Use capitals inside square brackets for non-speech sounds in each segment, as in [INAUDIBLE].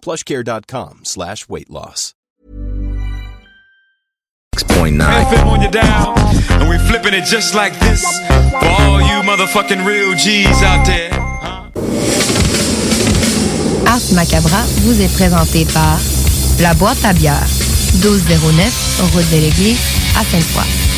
plushcare.com slash weight loss. 6.9. FM on your dial, and we flipping it just like this for all you motherfucking real G's out there. Ars Macabra vous est présenté par La Boîte à bière, 1209, route de l'église, à Sainte-Foy.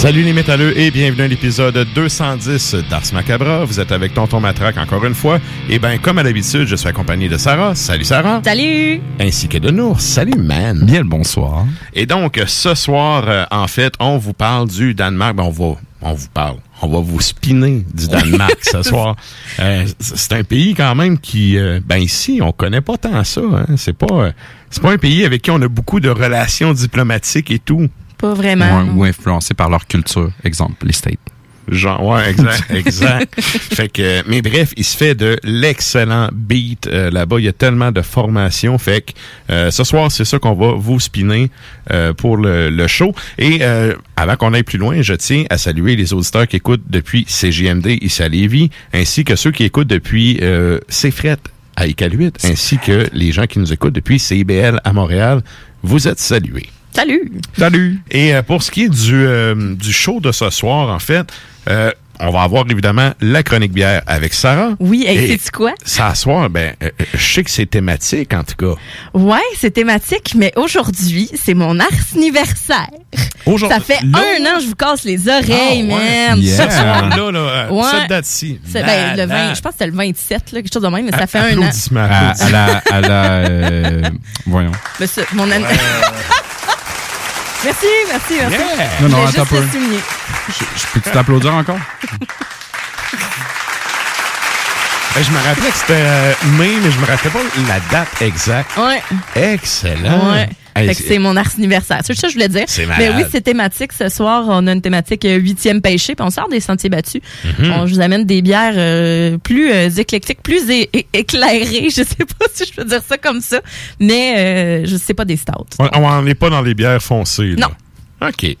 Salut les métalleux et bienvenue à l'épisode 210 d'Ars Macabra. Vous êtes avec Tonton Matraque encore une fois. Et ben comme à l'habitude, je suis accompagné de Sarah. Salut Sarah. Salut! Ainsi que de Nours. Salut man. Bien le bonsoir. Et donc ce soir, euh, en fait, on vous parle du Danemark. Ben, on va, on vous parle. On va vous spinner du [LAUGHS] Danemark ce soir. Euh, c'est un pays quand même qui, euh, ben ici, on connaît pas tant ça. Hein. C'est pas, euh, c'est pas un pays avec qui on a beaucoup de relations diplomatiques et tout. Pas vraiment. Ou influencés par leur culture. Exemple, les States. Genre, ouais, exact, [LAUGHS] exact. fait que, mais bref, il se fait de l'excellent beat euh, là-bas. Il y a tellement de formations. Fait que euh, ce soir, c'est ça qu'on va vous spinner euh, pour le, le show. Et euh, avant qu'on aille plus loin, je tiens à saluer les auditeurs qui écoutent depuis CGMD ici à Lévis, ainsi que ceux qui écoutent depuis euh, CFRET à Iqaluit, ainsi que les gens qui nous écoutent depuis CIBL à Montréal. Vous êtes salués. Salut! Salut! Et euh, pour ce qui est du, euh, du show de ce soir, en fait, euh, on va avoir évidemment la chronique bière avec Sarah. Oui, et sais-tu quoi? Ça soir, ben, euh, je sais que c'est thématique en tout cas. Ouais, c'est thématique, mais aujourd'hui, c'est mon anniversaire. Aujourd'hui, Ça fait là- un an que je vous casse les oreilles, Ah, ouais. man. Yeah. Là, euh, Ouais. cette date-ci. C'est ben, le 20, Malade. je pense que c'était le 27, là, quelque chose de même, mais ça fait un an. À, à la, à la euh, voyons. Mais ça, mon an- [LAUGHS] merci, merci, merci. Yeah. Non, non, attends juste le souligner. Je, je peux-tu t'applaudir encore? [LAUGHS] Ben, je me rappelais que c'était euh, mai, mais je me rappelais pas la date exacte. Ouais. Excellent. Ouais. C'est mon anniversaire. C'est ça que je voulais dire. Mais oui, c'est thématique. Ce soir, on a une thématique euh, huitième péché, puis on sort des sentiers battus. Mhm. On, je vous amène des bières euh, plus euh, éclectiques, plus éclairées. [LAUGHS] Je sais pas si je peux dire ça comme ça, mais euh, je sais pas des stouts. On- On n'est pas dans les bières foncées. là. Non. OK.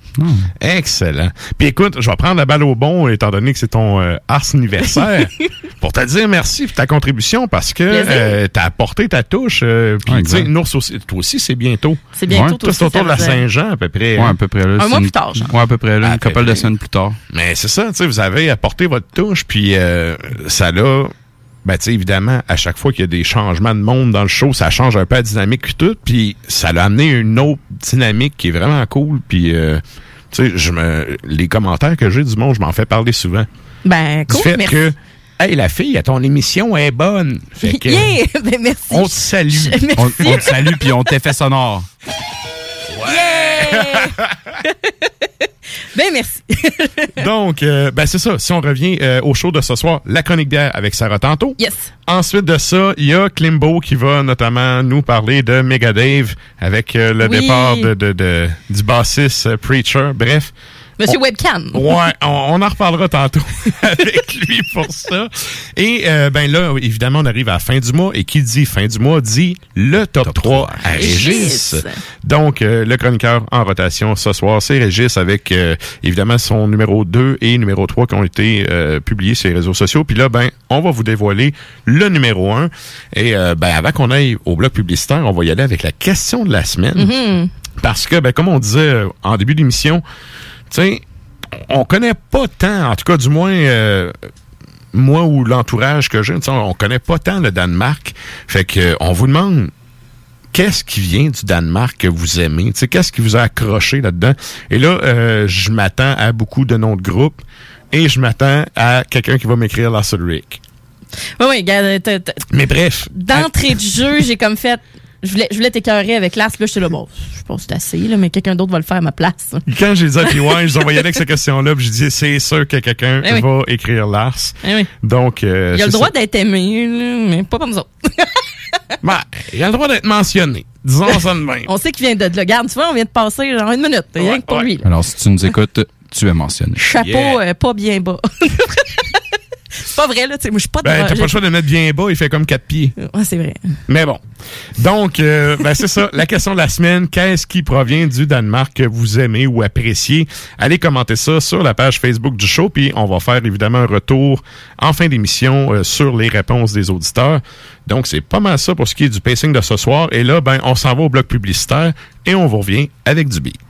Excellent. Puis écoute, je vais prendre la balle au bon, étant donné que c'est ton euh, ars anniversaire, [LAUGHS] pour te dire merci pour ta contribution, parce que euh, t'as apporté ta touche. euh, Puis Ouais, tu sais. Nours aussi, toi aussi, c'est bientôt. C'est bientôt Ouais, toi Toi, aussi, c'est autour de la. Saint-Jean, à peu près. Ouais, hein? à peu près là. Un mois une- plus tard, genre. Ouais, à peu près là, À une couple de semaines plus tard. Mais c'est ça, tu sais, vous avez apporté votre touche, puis euh, ça l'a ben, tu sais, évidemment, à chaque fois qu'il y a des changements de monde dans le show, ça change un peu la dynamique et tout. Puis ça l'a amené une autre dynamique qui est vraiment cool. Puis, euh, tu sais, je me, les commentaires que j'ai du monde, je m'en fais parler souvent. Ben, Du cool, fait merci. que, hey, la fille, à ton émission est bonne. Fait que, [LAUGHS] Yeah! Ben, merci. on te salue. Merci. On, on te salue puis on t'effet sonore. [LAUGHS] [LAUGHS] Ben, merci. [LAUGHS] Donc, euh, ben c'est ça. Si on revient euh, au show de ce soir, la chronique bière avec Sarah Tantôt. Yes. Ensuite de ça, il y a Klimbo qui va notamment nous parler de Megadave avec euh, le Oui. départ de, de, de- du bassiste Preacher. Bref. Monsieur On- Webcam. Ouais, on, on en reparlera tantôt [LAUGHS] avec lui pour ça. Et euh, ben là, évidemment, on arrive à la fin du mois. Et qui dit fin du mois dit le top, 3 à Régis. Régis. Donc, euh, le chroniqueur en rotation ce soir, c'est Régis avec euh, évidemment son numéro 2 et numéro 3 qui ont été euh, publiés sur les réseaux sociaux. Puis là, ben, on va vous dévoiler le numéro 1. Et euh, ben, avant qu'on aille au bloc publicitaire, on va y aller avec la question de la semaine. Parce que, ben, comme on disait en début d'émission, tu sais, on connaît pas tant, en tout cas du moins euh, moi ou l'entourage que j'ai, on connaît pas tant le Danemark. Fait que euh, on vous demande qu'est-ce qui vient du Danemark que vous aimez, qu'est-ce qui vous a accroché là-dedans? Et là, euh, je m'attends à beaucoup de noms de groupes et je m'attends à quelqu'un qui va m'écrire la Rick. Oui, oui, regarde, Mais bref, d'entrée de jeu, j'ai comme fait. Je voulais, je voulais t'écœurer avec l'as. Là, j'étais là, bon, je pense que c'est assez, là, mais quelqu'un d'autre va le faire à ma place. quand j'ai dit à PY, je [LAUGHS] vous envoyais avec cette question-là, puis je dis c'est sûr que quelqu'un Eh oui. va écrire Lars. Eh oui. Donc, euh, Il a le droit d'être aimé, là, mais pas comme ça. [LAUGHS] Ben, il a le droit d'être mentionné. Disons ça de même. [LAUGHS] On sait qu'il vient de là. Regarde, tu vois, on vient de passer genre une minute. Rien Ouais, que pour ouais. lui. là. Alors, si tu nous écoutes, tu es mentionné. Chapeau Yeah. euh, pas bien bas. C'est pas vrai, là. Moi, je suis pas de. Ben, t'as pas le choix de le mettre bien bas, il fait comme quatre pieds. Ouais, c'est vrai. Mais bon. Donc, euh, ben c'est ça. La question de la semaine, qu'est-ce qui provient du Danemark que vous aimez ou appréciez? Allez commenter ça sur la page Facebook du show, puis on va faire évidemment un retour en fin d'émission euh, sur les réponses des auditeurs. Donc, c'est pas mal ça pour ce qui est du pacing de ce soir. Et là, ben, on s'en va au bloc publicitaire et on vous revient avec du beat.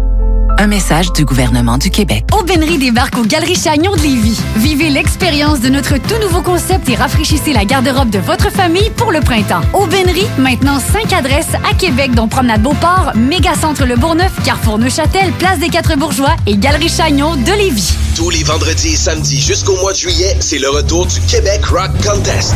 Un message du gouvernement du Québec. Aubainerie débarque aux Galeries Chagnon de Lévis. Vivez l'expérience de notre tout nouveau concept et rafraîchissez la garde-robe de votre famille pour le printemps. Aubainerie, maintenant 5 adresses à Québec, dont Promenade Beauport, Mégacentre Le Bourgneuf, Carrefour Neuchâtel, Place des Quatre Bourgeois et Galerie Chagnon de Lévis. Tous les vendredis et samedis jusqu'au mois de juillet, c'est le retour du Québec Rock Contest.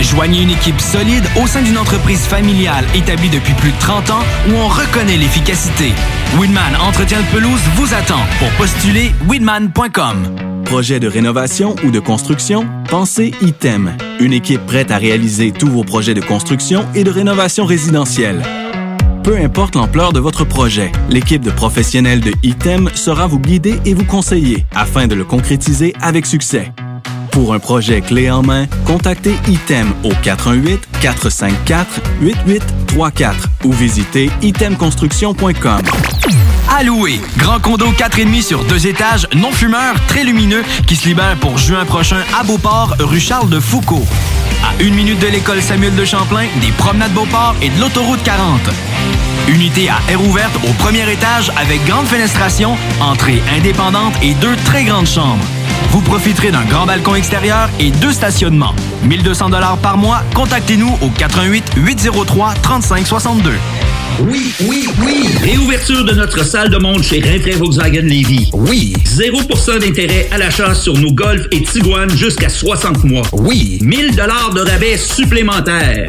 Joignez une équipe solide au sein d'une entreprise familiale établie depuis plus de 30 ans où on reconnaît l'efficacité. Weedman Entretien de pelouse vous attend pour postuler weedman.com. Projet de rénovation ou de construction? Pensez ITEM. Une équipe prête à réaliser tous vos projets de construction et de rénovation résidentielle. Peu importe l'ampleur de votre projet, l'équipe de professionnels de ITEM sera vous guider et vous conseiller afin de le concrétiser avec succès. Pour un projet clé en main, contactez ITEM au 418-454-8834 ou visitez itemconstruction.com. Alloué, grand condo 4,5 sur deux étages, non fumeur, très lumineux, qui se libère pour juin prochain à Beauport, rue Charles de Foucault. À une minute de l'école Samuel de Champlain, des promenades Beauport et de l'autoroute 40. Unité à air ouverte au premier étage avec grande fenestration, entrée indépendante et deux très grandes chambres. Vous profiterez d'un grand balcon extérieur et deux stationnements. 1200 dollars par mois. Contactez-nous au 88 803 3562. Oui, oui, oui! Réouverture de notre salle de monde chez Rinfraie Volkswagen Lévy. Oui! 0% d'intérêt à l'achat sur nos Golf et Tiguan jusqu'à 60 mois. Oui! 1000 dollars de rabais supplémentaires.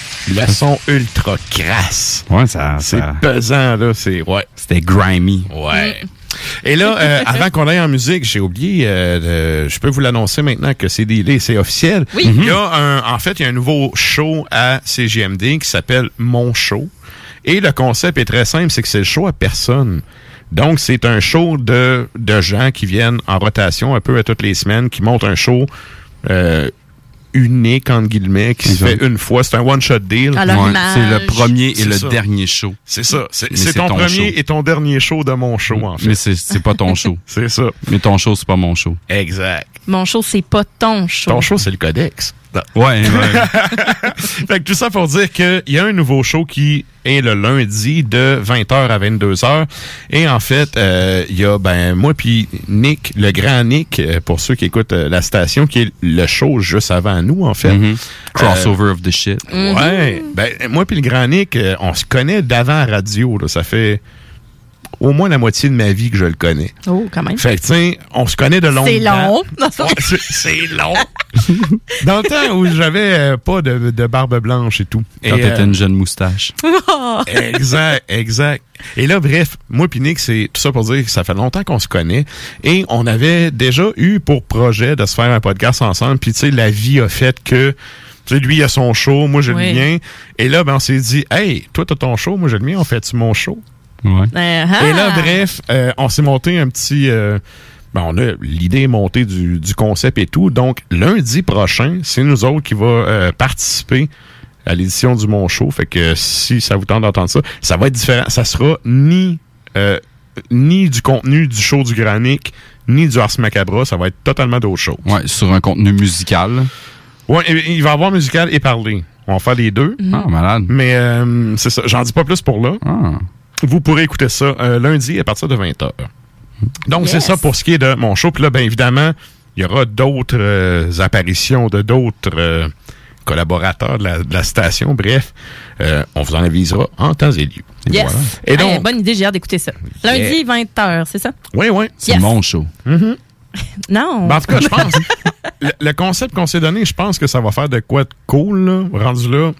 Le son ultra crasse. Ouais, ça. C'est ça- pesant, là. C'est, ouais. C'était grimy. Ouais. Et là, euh, avant qu'on aille en musique, j'ai oublié, euh, de- je peux vous l'annoncer maintenant que c'est délai, c'est officiel. Oui. Il y a un, en fait, il y a un nouveau show à CGMD qui s'appelle Mon Show. Et le concept est très simple, c'est que c'est le show à personne. Donc, c'est un show de, de gens qui viennent en rotation un peu à toutes les semaines, qui montent un show euh, unique, entre guillemets, qui se fait une fois. C'est un one-shot deal. Ouais, c'est le premier et le ça. dernier show. C'est ça. C'est ton, ton premier show. et ton dernier show de mon show, en fait. Mais c'est c'est pas ton show. [LAUGHS] C'est ça. Mais ton show, c'est pas mon show. Exact. Mon show, c'est pas ton show. Ton show, c'est le codex. Ouais, ouais. [LAUGHS] fait que tout ça pour dire qu'il y a un nouveau show qui est le lundi de 20h à 22h. Et en fait, euh, il y a ben moi puis Nick, le grand Nick, euh, pour ceux qui écoutent euh, la station, qui est le show juste avant nous, en fait. Mhm. Crossover of the shit. Ouais. Ben, moi puis le grand Nick, on se connaît d'avant radio. Là. Ça fait au moins la moitié de ma vie que je le connais. Oh, quand même. Fait que, tiens, on se connaît de longue C'est long. Ouais, c'est- [LAUGHS] c'est long. [LAUGHS] Dans le temps où j'avais euh, pas de, de barbe blanche et tout. Quand Et, t'étais euh, une jeune moustache. [LAUGHS] exact, exact. Et là, bref, moi Nick, c'est tout ça pour dire que ça fait longtemps qu'on se connaît. Et on avait déjà eu pour projet de se faire un podcast ensemble. Puis, tu sais, la vie a fait que... Tu sais, lui, il a son show, moi, j'ai Oui. le mien. Et là, ben, on s'est dit, hey, toi, t'as ton show, moi, j'ai le mien, on fait-tu mon show? Ouais. Uh-huh. Et là, bref, euh, on s'est monté un petit... euh, ben, on a l'idée montée du, du concept et tout. Donc, lundi prochain, c'est nous autres qui va euh, participer à l'édition du Mon Show. Fait que si ça vous tente d'entendre ça, ça va être différent. Ça sera ni euh, ni du contenu du show du Granic, ni du Ars Macabra. Ça va être totalement d'autres choses. Ouais, sur un contenu musical. Ouais, il va y avoir musical et parler. On va faire les deux. Ah, malade. Mais euh, c'est ça. J'en dis pas plus pour là. Vous pourrez écouter ça euh, lundi à partir de 20h. Donc, c'est ça pour ce qui est de mon show. Puis là, bien évidemment, il y aura d'autres euh, apparitions de d'autres euh, collaborateurs de la, de la station. Bref, euh, on vous en avisera en temps et lieu. Et Yes. voilà. Et Hey, donc, bonne idée, j'ai hâte d'écouter ça. Lundi, 20h, c'est ça? oui, oui. C'est Yes. mon show. [LAUGHS] Non. Ben, en tout cas, je [LAUGHS] pense. le, le concept qu'on s'est donné, je pense que ça va faire de quoi de cool, là. Rendu là,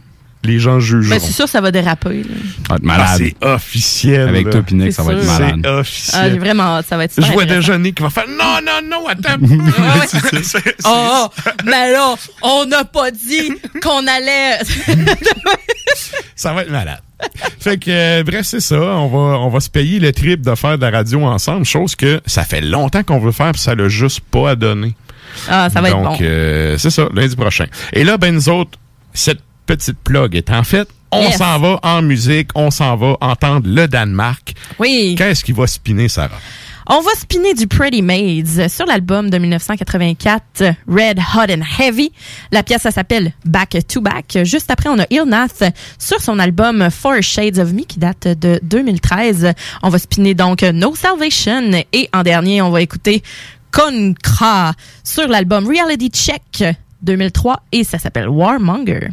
les gens jugeront. Ben, c'est sûr, ça va déraper. Ça va être malade. Ah, c'est officiel. Avec là. toi, Nick, ça va être malade. C'est Ah, officiel. j'ai vraiment hâte, ça va être Je super vois intéressant. déjà Nick qui va faire non, non, non, attends. [LAUGHS] [LAUGHS] C'est- c'est- Oh, oh, mais là, on n'a pas dit qu'on allait. [LAUGHS] ça va être malade. Fait que, euh, bref, c'est ça. On va, on va se payer le trip de faire de la radio ensemble, chose que ça fait longtemps qu'on veut faire, puis ça l'a juste pas à donner. Ah, ça va être Donc, bon. euh, c'est ça, lundi prochain. Et là, ben, nous autres, cette petite plug est en fait, on Yes. s'en va en musique, on s'en va entendre le Danemark. Oui. Qu'est-ce qui va spinner, Sarah? On va spinner du Pretty Maids sur l'album de 1984, Red Hot and Heavy. La pièce, ça s'appelle Back to Back. Juste après, on a Ilnath sur son album Four Shades of Me qui date de 2013. On va spinner donc No Salvation et en dernier, on va écouter Concra sur l'album Reality Check 2003 et ça s'appelle Warmonger.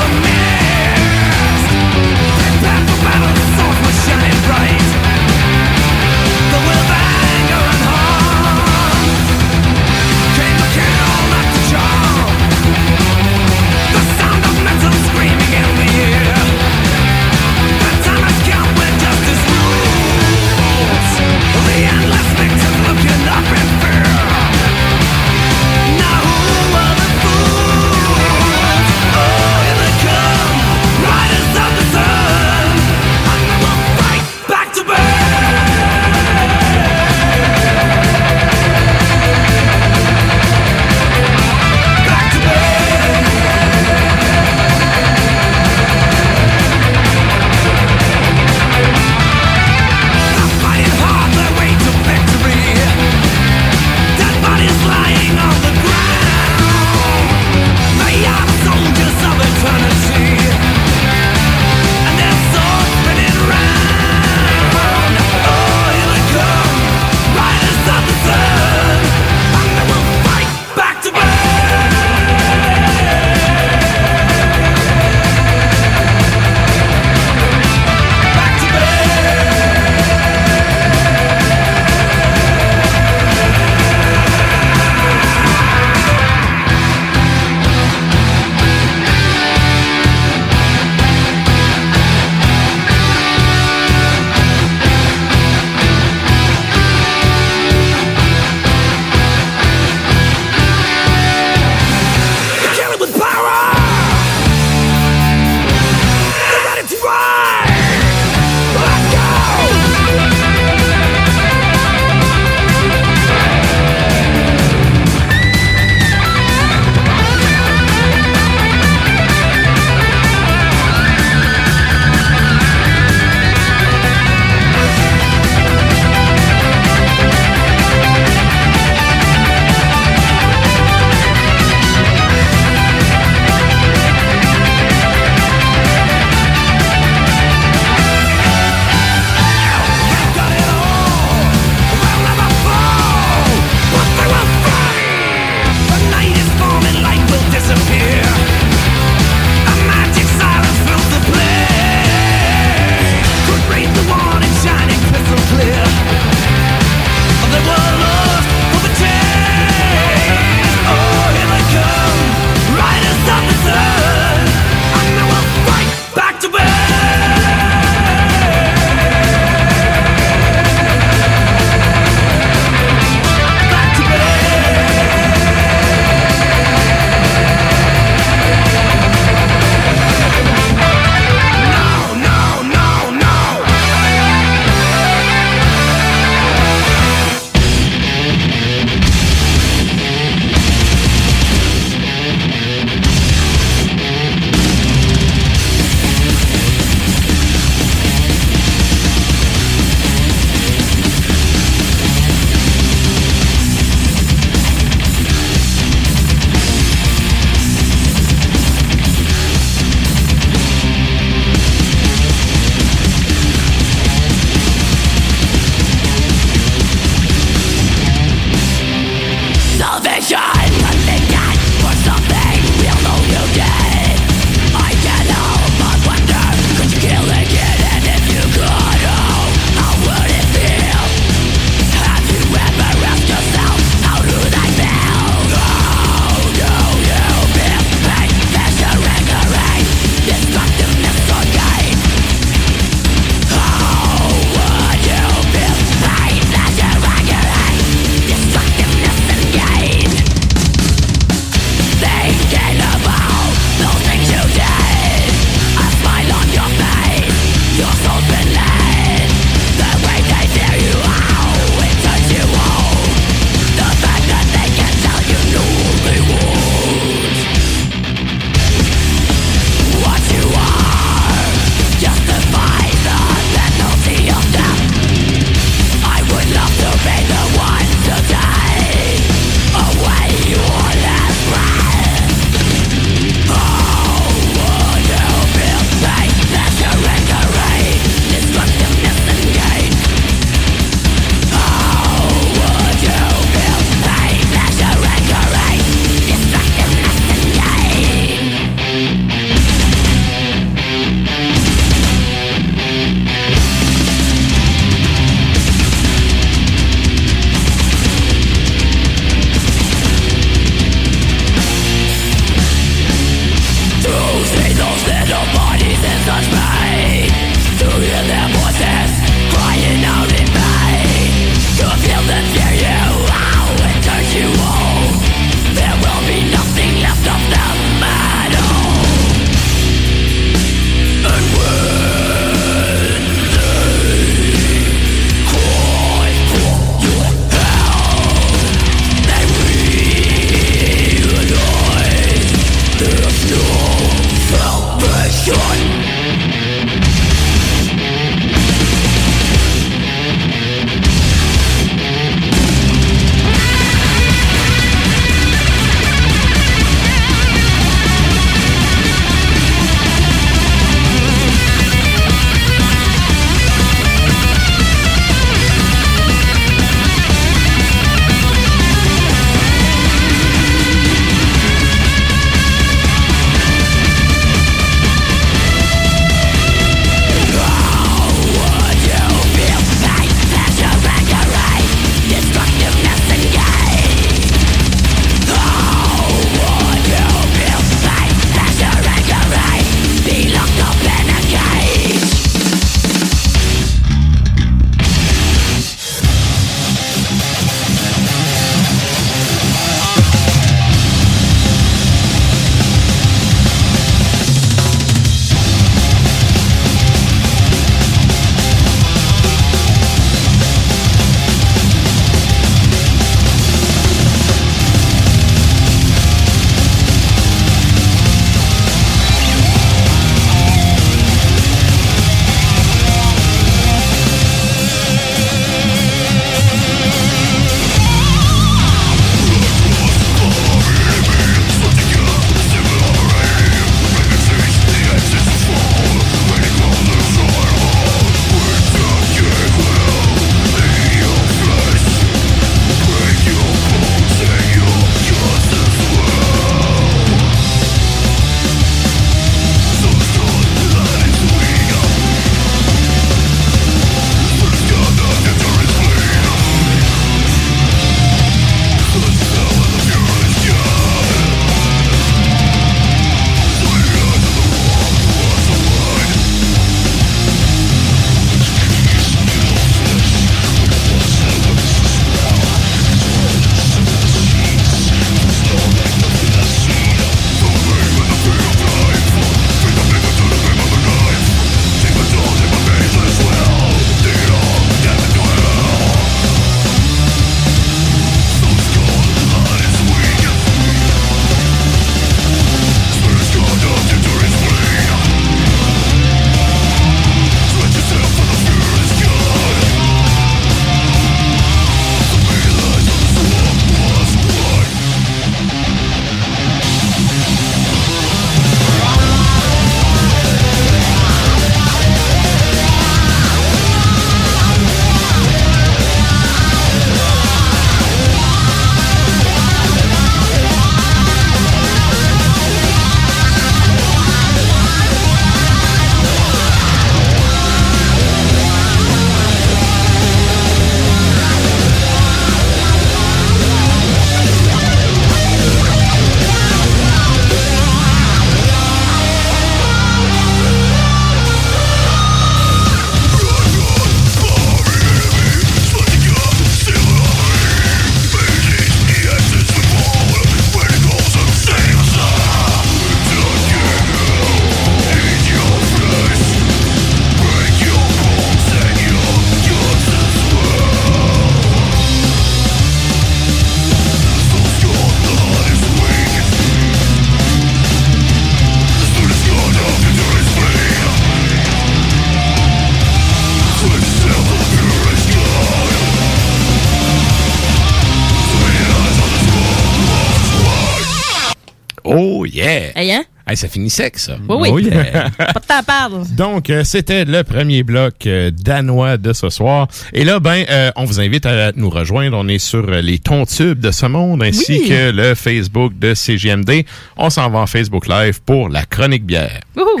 Yeah! Hey, hein? Hey, ça finit sec, ça. Oui, oui. Oh [LAUGHS] yeah. Pas de temps à perdre. Donc, euh, c'était le premier bloc euh, danois de ce soir. Et là, ben, euh, on vous invite à nous rejoindre. On est sur euh, les tons-tubes de ce monde, ainsi Oui. que le Facebook de CGMD. On s'en va en Facebook Live pour la chronique bière. Wouhou!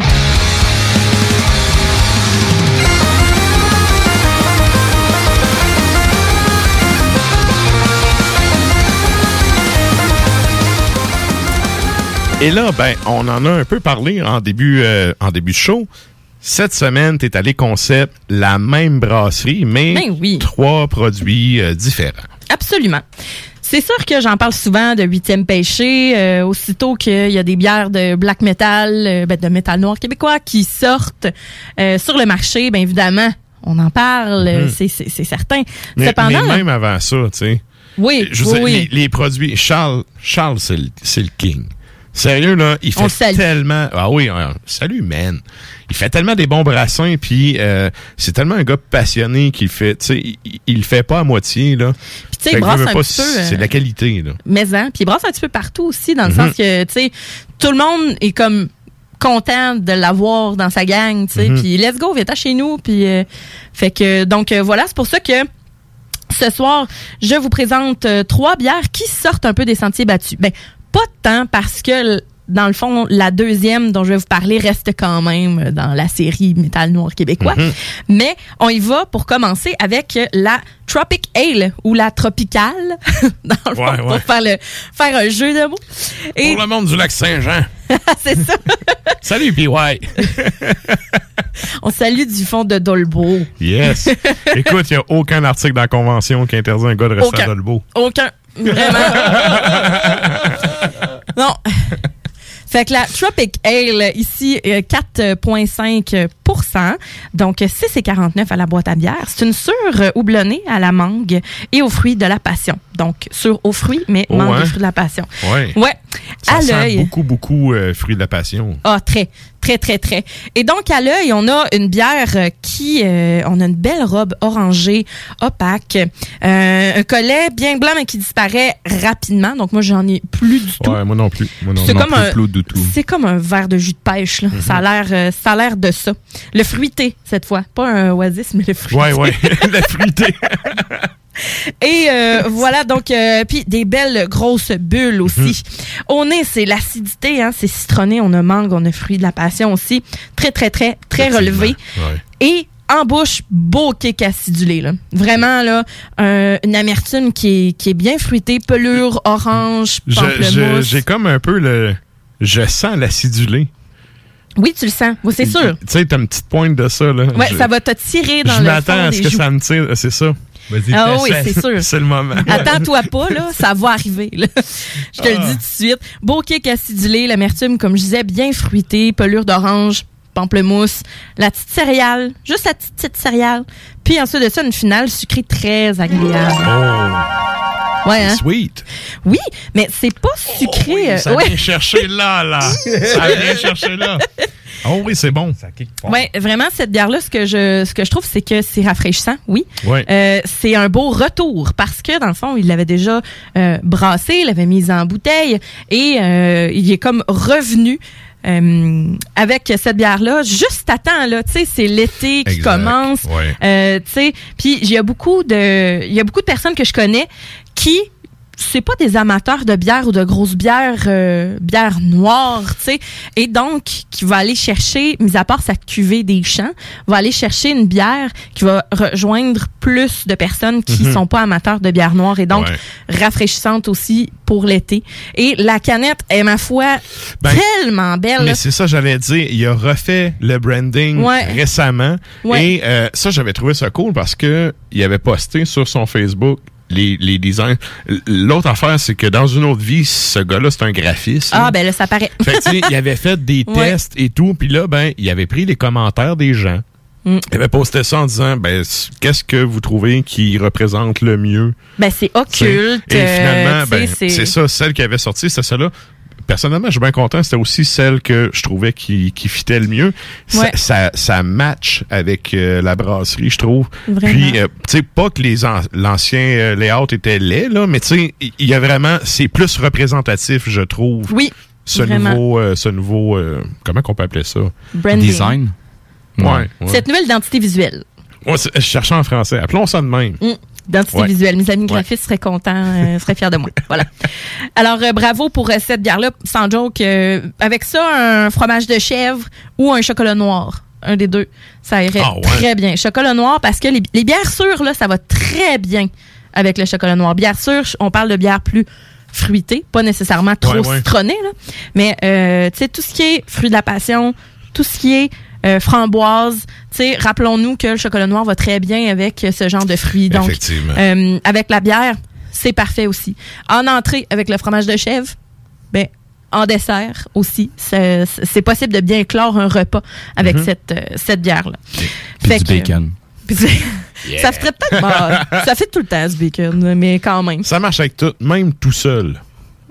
Et là, ben, on en a un peu parlé en début, euh, en début de show. Cette semaine, tu es allé concept la même brasserie, mais Ben oui. trois produits euh, différents. Absolument. C'est sûr que j'en parle souvent de huitième péché, euh, aussitôt qu'il y a des bières de black metal, euh, ben, de métal noir québécois qui sortent euh, sur le marché, bien évidemment, on en parle, Mhm. c'est- certain. Mais, Cependant, mais même avant ça, tu sais. oui, Je oui, sais, oui. Les, les produits, Charles, Charles, c'est le, c'est le king. Sérieux, là, il fait tellement... Ah oui, euh, salut, man. Il fait tellement des bons brassins, puis euh, c'est tellement un gars passionné qu'il fait... Tu sais, il, fait pas à moitié, là. tu sais, il brasse un petit peu, euh, C'est de la qualité, là. maison, puis il brasse un petit peu partout aussi, dans le Mhm. sens que, tu sais, tout le monde est comme content de l'avoir dans sa gang, tu sais, Mhm. puis let's go, viens chez nous, puis euh, fait que, donc euh, voilà, c'est pour ça que ce soir, je vous présente euh, trois bières qui sortent un peu des sentiers battus. Ben, pas tant parce que dans le fond, la deuxième dont je vais vous parler reste quand même dans la série Métal Noir québécois. Mhm. Mais on y va pour commencer avec la Tropic Ale ou la Tropicale, [LAUGHS] dans le fond, ouais. pour faire, le, faire un jeu de mots. Et Pour le monde du lac Saint-Jean. [LAUGHS] c'est ça. [LAUGHS] Salut, PY. On salue du fond de Dolbeau. Yes. Écoute, il n'y a aucun article dans la convention qui interdit un gars de rester Aucun. à Dolbeau. Aucun. Vraiment. non. Fait que la Tropic Ale, ici, euh, 4,5% Donc, 6,49 à la boîte à bière. C'est une sûre euh, houblonnée à la mangue et aux fruits de la passion. Donc, sûre aux fruits, mais Oh, mangue hein? et fruits de la passion. Ouais. Ouais. Ça à sent l'œil. beaucoup, beaucoup euh, fruits de la passion. Ah, très, très, très, très. Et donc, à l'œil, on a une bière euh, qui... euh, on a une belle robe orangée, opaque. euh, un collet bien blanc, mais qui disparaît rapidement. Donc, moi, j'en ai plus du tout. Ouais, moi non plus. Moi non, C'est non comme plus, un- plus du tout. C'est comme un verre de jus de pêche. Là. Ça a l'air, euh, ça a l'air de ça. Le fruité cette fois, pas un oasis, mais le fruité. Ouais, ouais. [LAUGHS] la fruitée. [LAUGHS] Et euh, voilà donc euh, puis des belles grosses bulles aussi. Mhm. Au nez, c'est l'acidité, hein, c'est citronné, on a mangue, on a fruit de la passion aussi, très très très très relevé. Ouais. Et en bouche, beau cake acidulé. Là. Vraiment, là, un- une amertume qui est, qui est bien fruitée, pelure, orange, Je- je- pamplemousse. J'ai comme un peu le. Je sens l'acidulé. Oui, tu le sens. Oui, c'est sûr. Tu sais, t'as une petite pointe de ça, là. Ouais, Je- ça va te tirer dans Je le m'attends fond à ce que joues. ça me tire. C'est ça. Vas-y, Ah oui, c'est sûr. [LAUGHS] C'est le moment. Attends-toi pas, là, ça va arriver. là. Je te le dis tout de suite. Beau cake acidulé, l'amertume, comme je disais, bien fruité, pelure d'orange, pamplemousse, la petite céréale, juste la petite, petite céréale. Puis ensuite de ça, une finale sucrée très agréable. Oh, Ouais, hein? sweet. Oui, mais c'est pas sucré. euh, Ça ouais. vient chercher là, là. [LAUGHS] Ça vient chercher là. Oh oui, c'est bon. Ça kick fort. Ouais, vraiment cette bière là ce que je ce que je trouve c'est que c'est rafraîchissant, oui. Ouais. Euh, c'est un beau retour parce que dans le fond, il l'avait déjà euh, brassé, il l'avait mise en bouteille et euh, il est comme revenu euh, avec cette bière là juste à temps là, tu sais, c'est l'été qui Exact. commence. Ouais. Euh, tu sais, puis il y a beaucoup de il y a beaucoup de personnes que je connais qui c'est pas des amateurs de bière ou de grosses bières, euh, bière noire, tu sais, et donc qui va aller chercher, mis à part sa cuvée des champs, va aller chercher une bière qui va rejoindre plus de personnes qui Mhm. sont pas amateurs de bière noire et donc Ouais. rafraîchissante aussi pour l'été. Et la canette est ma foi Ben, tellement belle. Mais c'est ça, j'allais dire. Il a refait le branding Ouais. récemment. Ouais. Et euh, ça, j'avais trouvé ça cool parce que il avait posté sur son Facebook les, les designs. L'autre affaire, c'est que dans une autre vie, ce gars-là, c'est un graphiste. Ah ben là ça paraît. Fait que, [LAUGHS] il avait fait des Ouais. tests et tout, puis là, ben, il avait pris les commentaires des gens. Mm. Il avait posté ça en disant, ben, qu'est-ce que vous trouvez qui représente le mieux? Ben c'est occulte. Et finalement, euh, sais, ben, c'est ça, celle qui avait sorti, c'est celle-là. Personnellement, je suis bien content. C'était aussi celle que je trouvais qui, qui fitait le mieux. Ça, Ouais. ça, ça match avec euh, la brasserie, je trouve. Vraiment. Puis, euh, tu sais, pas que les an- l'ancien euh, layout était laid, là, mais tu sais, il y a vraiment, c'est plus représentatif, je trouve. Oui. ce Vraiment. nouveau, euh, ce nouveau, euh, comment qu'on peut appeler ça? Branding. Design? Ouais. ouais. Cette nouvelle identité visuelle. Ouais, je cherchais en français. Appelons ça de même. Mm. Identité Ouais. visuelle. Mes amis Ouais. graphistes seraient contents, euh, seraient fiers de moi. Voilà. [LAUGHS] Alors, euh, bravo pour euh, cette bière-là. Sans joke, avec ça, un fromage de chèvre ou un chocolat noir. Un des deux. Ça irait Ah ouais. très bien. Chocolat noir, parce que les, les bières sûres, là, ça va très bien avec le chocolat noir. Bière sûre, on parle de bière plus fruitée, pas nécessairement trop Ouais, ouais. citronnée, là. mais euh, tu sais, tout ce qui est fruit de la passion, tout ce qui est euh, framboise, rappelons-nous que le chocolat noir va très bien avec ce genre de fruits. Donc, Effectivement. euh, avec la bière, c'est parfait aussi. En entrée, avec le fromage de chèvre, ben, en dessert aussi, c'est possible de bien clore un repas avec Mhm. cette, euh, cette bière-là. Puis du que- bacon. Ça ferait peut-être Ça fait tout le temps du bacon, mais quand même. Ça marche avec tout, même tout seul.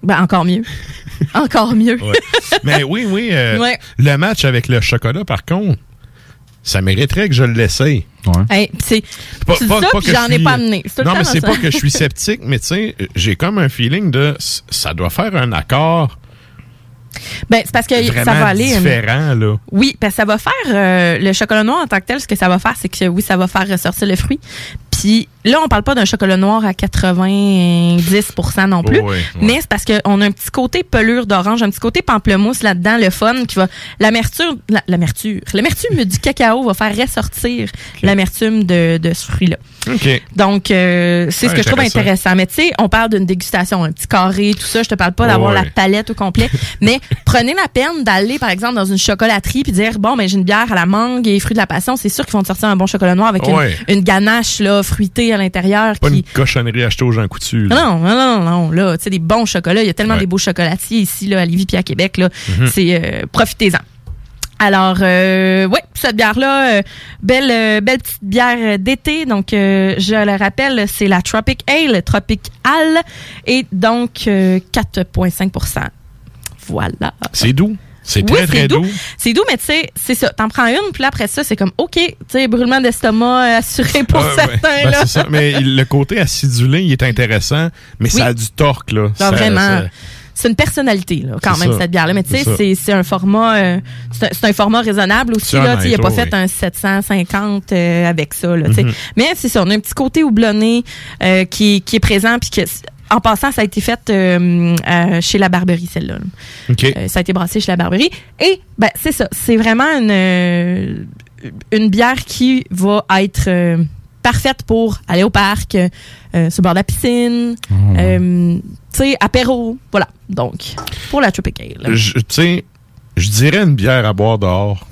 Ben, encore mieux. [LAUGHS] encore mieux. Ouais. Mais oui, oui. euh, Ouais. Le match avec le chocolat, par contre, ça mériterait que je l'essaye. Hey, pis c'est Pas- ça, pas que j'en je ai pas amené. Le Non, mais c'est pas que je suis [LAUGHS] sceptique, mais tu sais, j'ai comme un feeling de ça doit faire un accord Ben, c'est parce que ça va aller. euh, différent, là. Oui, parce que ça va faire euh, le chocolat noir en tant que tel. Ce que ça va faire, c'est que oui, ça va faire ressortir le fruit. Puis là, on parle pas d'un chocolat noir à 90% non plus, Oh, mais c'est parce qu'on a un petit côté pelure d'orange, un petit côté pamplemousse là-dedans, le fun qui va l'amertume, la- l'amertume, l'amertume du cacao va faire ressortir l'amertume de, de ce fruit-là. Donc, euh, c'est ce que je trouve intéressant. Mais tu sais, on parle d'une dégustation, un petit carré, tout ça. Je te parle pas d'avoir la palette au complet. [LAUGHS] mais prenez la peine d'aller, par exemple, dans une chocolaterie puis dire, bon, ben j'ai une bière à la mangue et fruits de la passion. C'est sûr qu'ils vont te sortir un bon chocolat noir avec une, ganache là, fruitée à l'intérieur. Pas qui... une cochonnerie achetée aux gens coutus. Non, non, non, non, là, tu sais, des bons chocolats. Il y a tellement Ouais. des beaux chocolatiers ici, là, à Lévis puis à Québec, là. Mhm. C'est, euh, profitez-en. Alors, euh, ouais, cette bière-là, euh, belle, euh, belle petite bière d'été. Donc, je le rappelle, c'est la Tropic Ale, Tropic Ale, et donc euh, 4,5% Voilà. C'est doux. C'est Oui, très, très doux. C'est doux, mais tu sais, c'est ça. T'en prends une, puis là, après ça, c'est comme, OK, tu sais, brûlement d'estomac euh, assuré pour Ah, certains, Ben, là. c'est ça. Mais le côté acidulé, il est intéressant, mais Oui. ça a du torque, là. Non, Ça- vraiment. ça- C'est une personnalité, là, quand même, ça. cette bière-là. Mais tu sais, C'est un format euh, c'est un, format raisonnable aussi. Là, il n'a pas fait oui. un 750 euh, avec ça. Là, tu sais. Mhm. Mais c'est ça, on a un petit côté houblonné euh, qui, qui est présent. Puis que, en passant, ça a été fait euh, euh, chez la Barberie, celle-là. Euh, ça a été brassé chez la Barberie. Et ben, c'est ça. C'est vraiment une, une bière qui va être euh, parfaite pour aller au parc, euh, le bord de la piscine, euh, tu sais, apéro. Voilà. Donc, pour la Tropical. Je- Tu sais, je dirais une bière à boire dehors.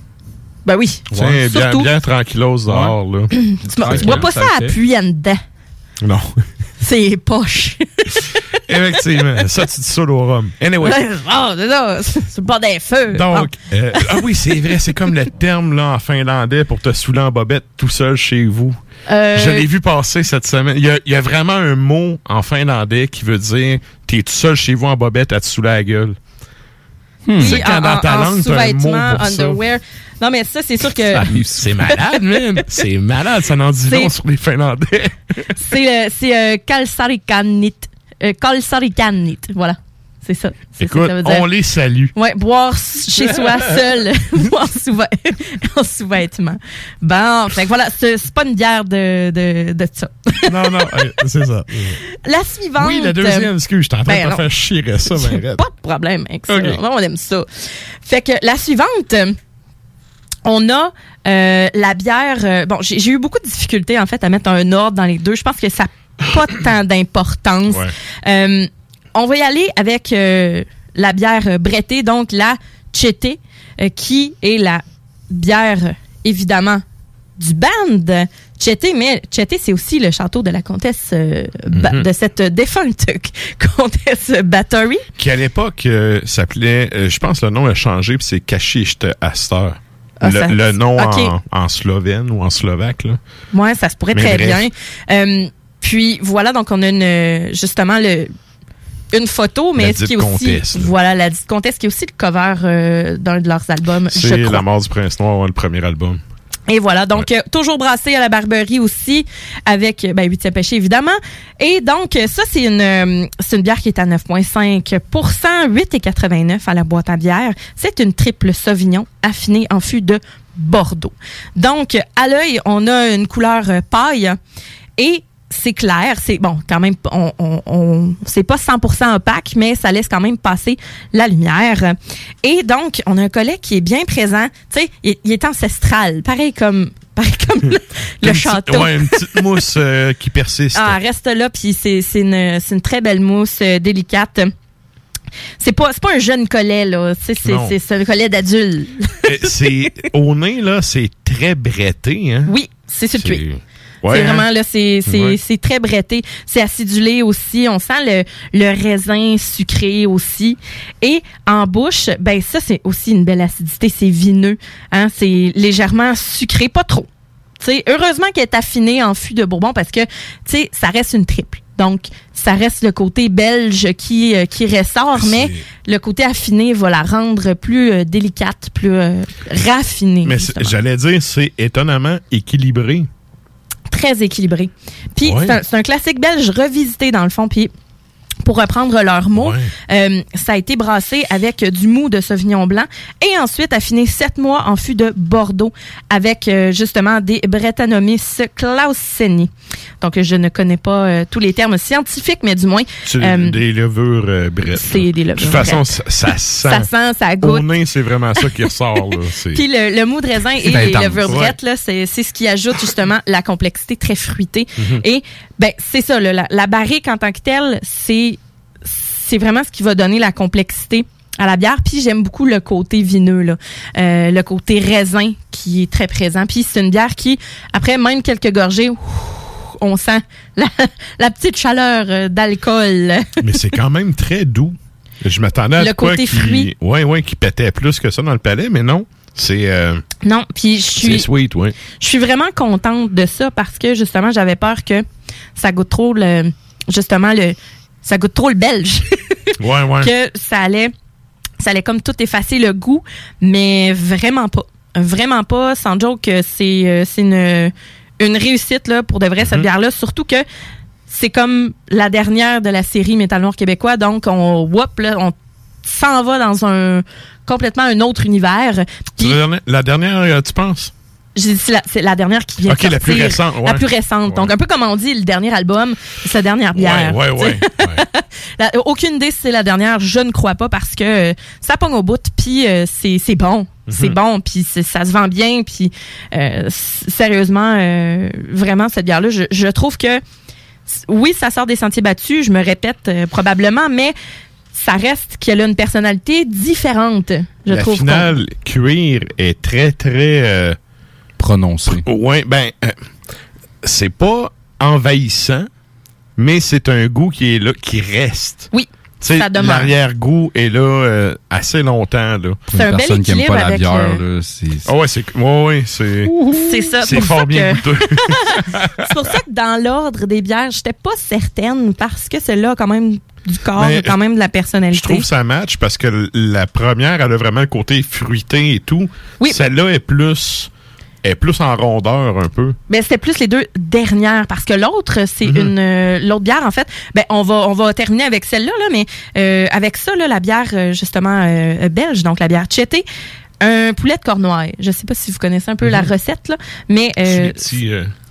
Ben oui. Tu sais, bien, Surtout, bien tranquillos dehors, là. tu, bois pas ça à dedans. Non. C'est poche. [LAUGHS] Effectivement. ça, tu dis ça au rhum. Anyway. Ah, c'est bord des feux. Donc, euh, ah oui, c'est vrai, c'est comme le terme là en finlandais pour te saouler en bobette tout seul chez vous. Euh, Je l'ai vu passer cette semaine. Il y, a, il y a vraiment un mot en finlandais qui veut dire t'es tout seul chez vous en bobette à te saouler la gueule. Oui, Tu sais, quand dans ta langue, sous-vêtements, pour ça. underwear. Non, mais ça, c'est sûr que. C'est malade, [LAUGHS] man. C'est malade. Ça n'en dit long sur les Finlandais. [LAUGHS] C'est c'est euh, kalsarikanit. Euh, kalsarikanit. Voilà. C'est ça. Écoute, ça veut dire. on les salue. Ouais, boire chez soi [LAUGHS] seul, [LAUGHS] boire [LAUGHS] en sous-vêtements. Bon, fait que voilà, c'est pas une bière de, de, de ça. Non, non, euh, c'est ça. La suivante. Oui, la deuxième, excuse, je suis en train Ben de te non. faire chier ça, ben raide. Pas de problème avec ça. Ok. Non, on aime ça. Fait que la suivante, on a euh, la bière. euh, bon, j'ai j'ai eu beaucoup de difficultés en fait à mettre un ordre dans les deux. Je pense que ça n'a pas tant d'importance. Ouais. Euh, on va y aller avec euh, la bière brettée, donc la Chété, euh, qui est la bière, évidemment, du band Chété, mais Chété, c'est aussi le château de la comtesse, euh, Mhm. de cette défunte [LAUGHS] comtesse Bathory. Qui à l'époque euh, s'appelait, je pense le nom a changé, puis c'est Kachicht Astor. Ah, le, ça- le nom en, en slovène ou en slovaque. Là. Ouais, ça se pourrait Mais très bref. bien. Puis voilà, donc on a une, justement le une photo, mais ce qui est dite aussi voilà la dite comtesse qui est aussi le cover euh, d'un de leurs albums, C'est. La mort du prince noir, le premier album. Et voilà, donc euh, toujours brassé à la Barberie aussi, avec ben, 8 pêché évidemment. Et donc, euh, ça, c'est une, euh, c'est une bière qui est à 9,5% 8,89 à la boîte à bière. C'est une triple Sauvignon affinée en fût de Bordeaux. Donc, à l'œil, on a une couleur euh, paille et c'est clair, c'est bon, quand même, on, on, on- c'est pas 100% opaque, mais ça laisse quand même passer la lumière. Et donc, on a un collet qui est bien présent. Tu sais, il, il est ancestral, pareil comme, [LAUGHS] pareil comme le, château. une petite [LAUGHS] mousse euh, qui persiste. Ah, reste là, puis c'est c'est une, très belle mousse euh, délicate. C'est pas, pas un jeune collet, là. C'est un collet d'adulte. Euh, c'est au nez là, c'est très bretté hein? Oui, c'est sur le. Ouais, c'est hein? vraiment là, c'est c'est Ouais. c'est très bretté, c'est acidulé aussi. On sent le le raisin sucré aussi. Et en bouche, ben ça c'est aussi une belle acidité, c'est vineux, hein, c'est légèrement sucré, pas trop. Tu sais, heureusement qu'elle est affinée en fût de Bourbon parce que tu sais, ça reste une triple. Donc, ça reste le côté belge qui euh, qui ressort, mais le côté affiné va la rendre plus euh, délicate, plus euh, raffinée. Mais j'allais dire, c'est étonnamment équilibré. Très équilibré. Puis c'est un, c'est un classique belge revisité dans le fond. Puis pour reprendre leurs mots, euh, ça a été brassé avec du mou de Sauvignon blanc et ensuite affiné sept mois en fût de Bordeaux avec euh, justement des Brettanomyces clauseni. Donc je ne connais pas euh, tous les termes scientifiques, mais du moins C'est des levures brettes. c'est des levures De toute façon, ça, ça [LAUGHS] sent. ça sent, ça Au goûte. nez, c'est vraiment ça qui ressort. Là. [LAUGHS] Puis le, le mou de raisin et les levures Ouais. brettes, là, c'est, c'est ce qui ajoute justement la complexité très fruitée. Mhm. Et ben c'est ça, là, la, la barrique en tant que telle, c'est c'est vraiment ce qui va donner la complexité à la bière. Puis j'aime beaucoup le côté vineux, là. Euh, le côté raisin qui est très présent. Puis c'est une bière qui, après même quelques gorgées, ouf, on sent la, [LAUGHS] la petite chaleur euh, d'alcool. [LAUGHS] Mais c'est quand même très doux. Je m'attendais à Le quoi côté qui, fruit. Ouais, ouais, qui pétait plus que ça dans le palais, mais non. C'est euh, Non, puis je c'est suis sweet, ouais. Je suis vraiment contente de ça parce que justement, j'avais peur que ça goûte trop le justement le ça goûte trop le belge. [LAUGHS] Ouais, ouais. que ça allait ça allait comme tout effacer le goût, mais vraiment pas. Vraiment pas, sans joke, c'est euh, c'est une une réussite là pour de vrai cette Mhm. bière là, surtout que c'est comme la dernière de la série Métal Noir québécois, donc on whoop, là, on s'en va dans un complètement un autre univers. C'est La dernière, la dernière, euh, tu penses? C'est la, c'est la dernière qui vient de la plus sortir. récente, ouais. La plus récente. Donc, un peu comme on dit, le dernier album, c'est la dernière bière. Ouais, ouais, [LAUGHS] ouais. Aucune idée si c'est la dernière. Je ne crois pas parce que euh, ça pogne au bout, puis euh, c'est c'est bon. C'est Mhm. bon, puis c'est- ça se vend bien, puis euh, sérieusement, vraiment, cette bière-là, je, je trouve que oui, ça sort des sentiers battus, je me répète probablement, mais ça reste qu'elle a une personnalité différente, je la trouve. finale cuir est très, très... euh, Prononcé. Ouais, ben, euh, c'est pas envahissant, mais c'est un goût qui est là, qui reste. Oui. L'arrière-goût est là euh, assez longtemps. Là. C'est un bel personne qui aime équilibre pas la bière, euh, là, c'est... Ah ouais, c'est ouais, ouais, c'est C'est ça. c'est pour fort ça bien que- goûteux. [LAUGHS] [LAUGHS] C'est pour ça que dans l'ordre des bières, j'étais pas certaine parce que celle-là a quand même du corps, Mais, quand même de la personnalité. Je trouve que ça match parce que la première, elle a vraiment le côté fruité et tout. Celle-là est plus est plus en rondeur un peu. Ben, c'était plus les deux dernières parce que l'autre, c'est Mhm. une euh, l'autre bière en fait. Ben on va on va terminer avec celle-là là, mais euh, avec ça là, la bière euh, justement euh, belge, donc la bière Chetté, un poulet de Cornouailles. Je sais pas si vous connaissez un peu la Mhm. recette là, mais euh,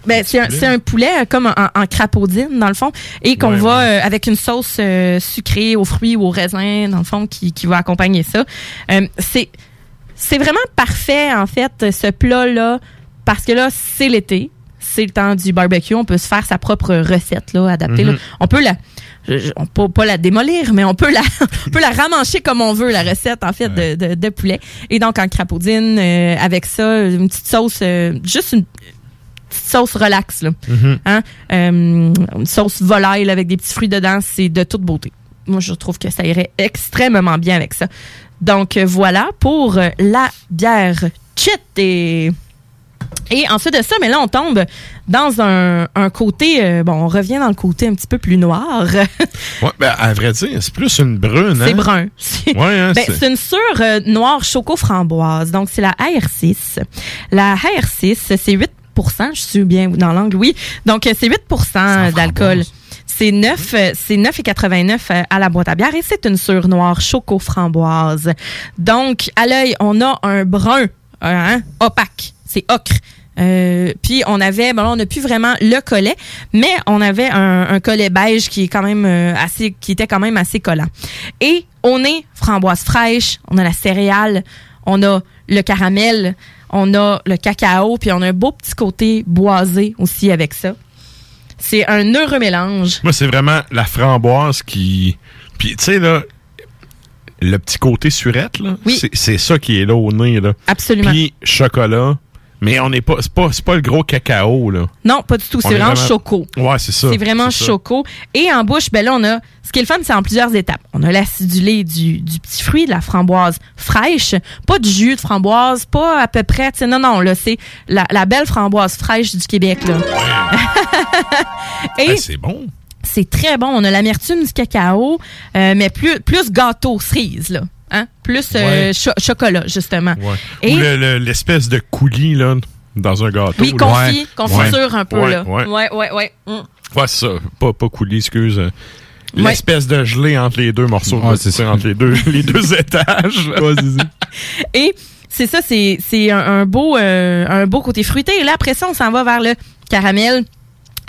ben, c'est un, un poulet euh, comme en, en crapaudine, dans le fond, et qu'on Ouais, va euh, avec une sauce euh, sucrée aux fruits ou aux raisins, dans le fond, qui, qui va accompagner ça. Euh, c'est c'est vraiment parfait, en fait, ce plat-là, parce que là, c'est l'été. C'est le temps du barbecue. On peut se faire sa propre recette, là, adaptée. là. Mhm. On peut la... je- je- on peut pas la démolir, mais on peut la, [LAUGHS] on peut la ramancher comme on veut, la recette, en fait, de, de, de poulet. Et donc, en crapaudine, euh, avec ça, une petite sauce, euh, juste une petite sauce relax, là. Mhm. Hein? Euh, une sauce volaille là, avec des petits fruits dedans, c'est de toute beauté. Moi, je trouve que ça irait extrêmement bien avec ça. Donc, euh, voilà pour euh, la bière Chit et... Et ensuite de ça, mais là, on tombe dans un, un côté, euh, bon, on revient dans le côté un petit peu plus noir. [LAUGHS] Ouais, ben, à vrai dire, c'est plus une brune, hein? [LAUGHS] C'est brun. Ouais, hein, Ben, c'est- c'est une sure euh, noire choco-framboise. Donc, c'est la AR6. La AR6, c'est 8 je suis bien dans l'angle, oui. Donc, euh, c'est 8% d'alcool. C'est 9, euh, c'est 9,89 euh, à la boîte à bière et c'est une sure noire choco-framboise. Donc, à l'œil, on a un brun, hein, opaque. C'est ocre. Euh, puis on avait, bon, là, on n'a plus vraiment le collet, mais on avait un, un collet beige qui est quand même assez, qui était quand même assez collant. Et on est framboise fraîche, on a la céréale, on a le caramel, on a le cacao, puis on a un beau petit côté boisé aussi avec ça. C'est un heureux mélange. Moi, c'est vraiment la framboise qui. Puis, tu sais, là, le petit côté surette, là, c'est- c'est ça qui est là au nez, là. Absolument. Puis, chocolat. Mais on n'est pas. C'est pas, pas le gros cacao, là. Non, pas du tout. C'est est vraiment, vraiment- choco. Ouais, c'est ça. C'est vraiment ça. choco. Et en bouche, ben là, on a. Ce qui est le fun, c'est en plusieurs étapes. On a l'acidulé du, du petit fruit, de la framboise fraîche. Pas du jus de framboise, pas à peu près. tu Non, non, là, c'est la, la belle framboise fraîche du Québec, là. [LAUGHS] Et Ah, c'est bon. c'est très bon. On a l'amertume du cacao, euh, mais plus, plus gâteau cerise, là. Hein? Plus euh, cho- chocolat, justement. Ouais. Et Ou le- le- l'espèce de coulis, là, dans un gâteau. oui, là. confit, confiture un peu, Ouais, là. Ouais, ouais, ouais. ouais. Mm. Ouais, ça. Pas, pas coulis, excuse. euh, Ouais. L'espèce de gelée entre les deux morceaux. Ouais, c'est ça. Entre les deux, [LAUGHS] les deux étages. [LAUGHS] Et c'est ça, c'est c'est un, un beau euh, un beau côté fruité. Et là après ça, on s'en va vers le caramel.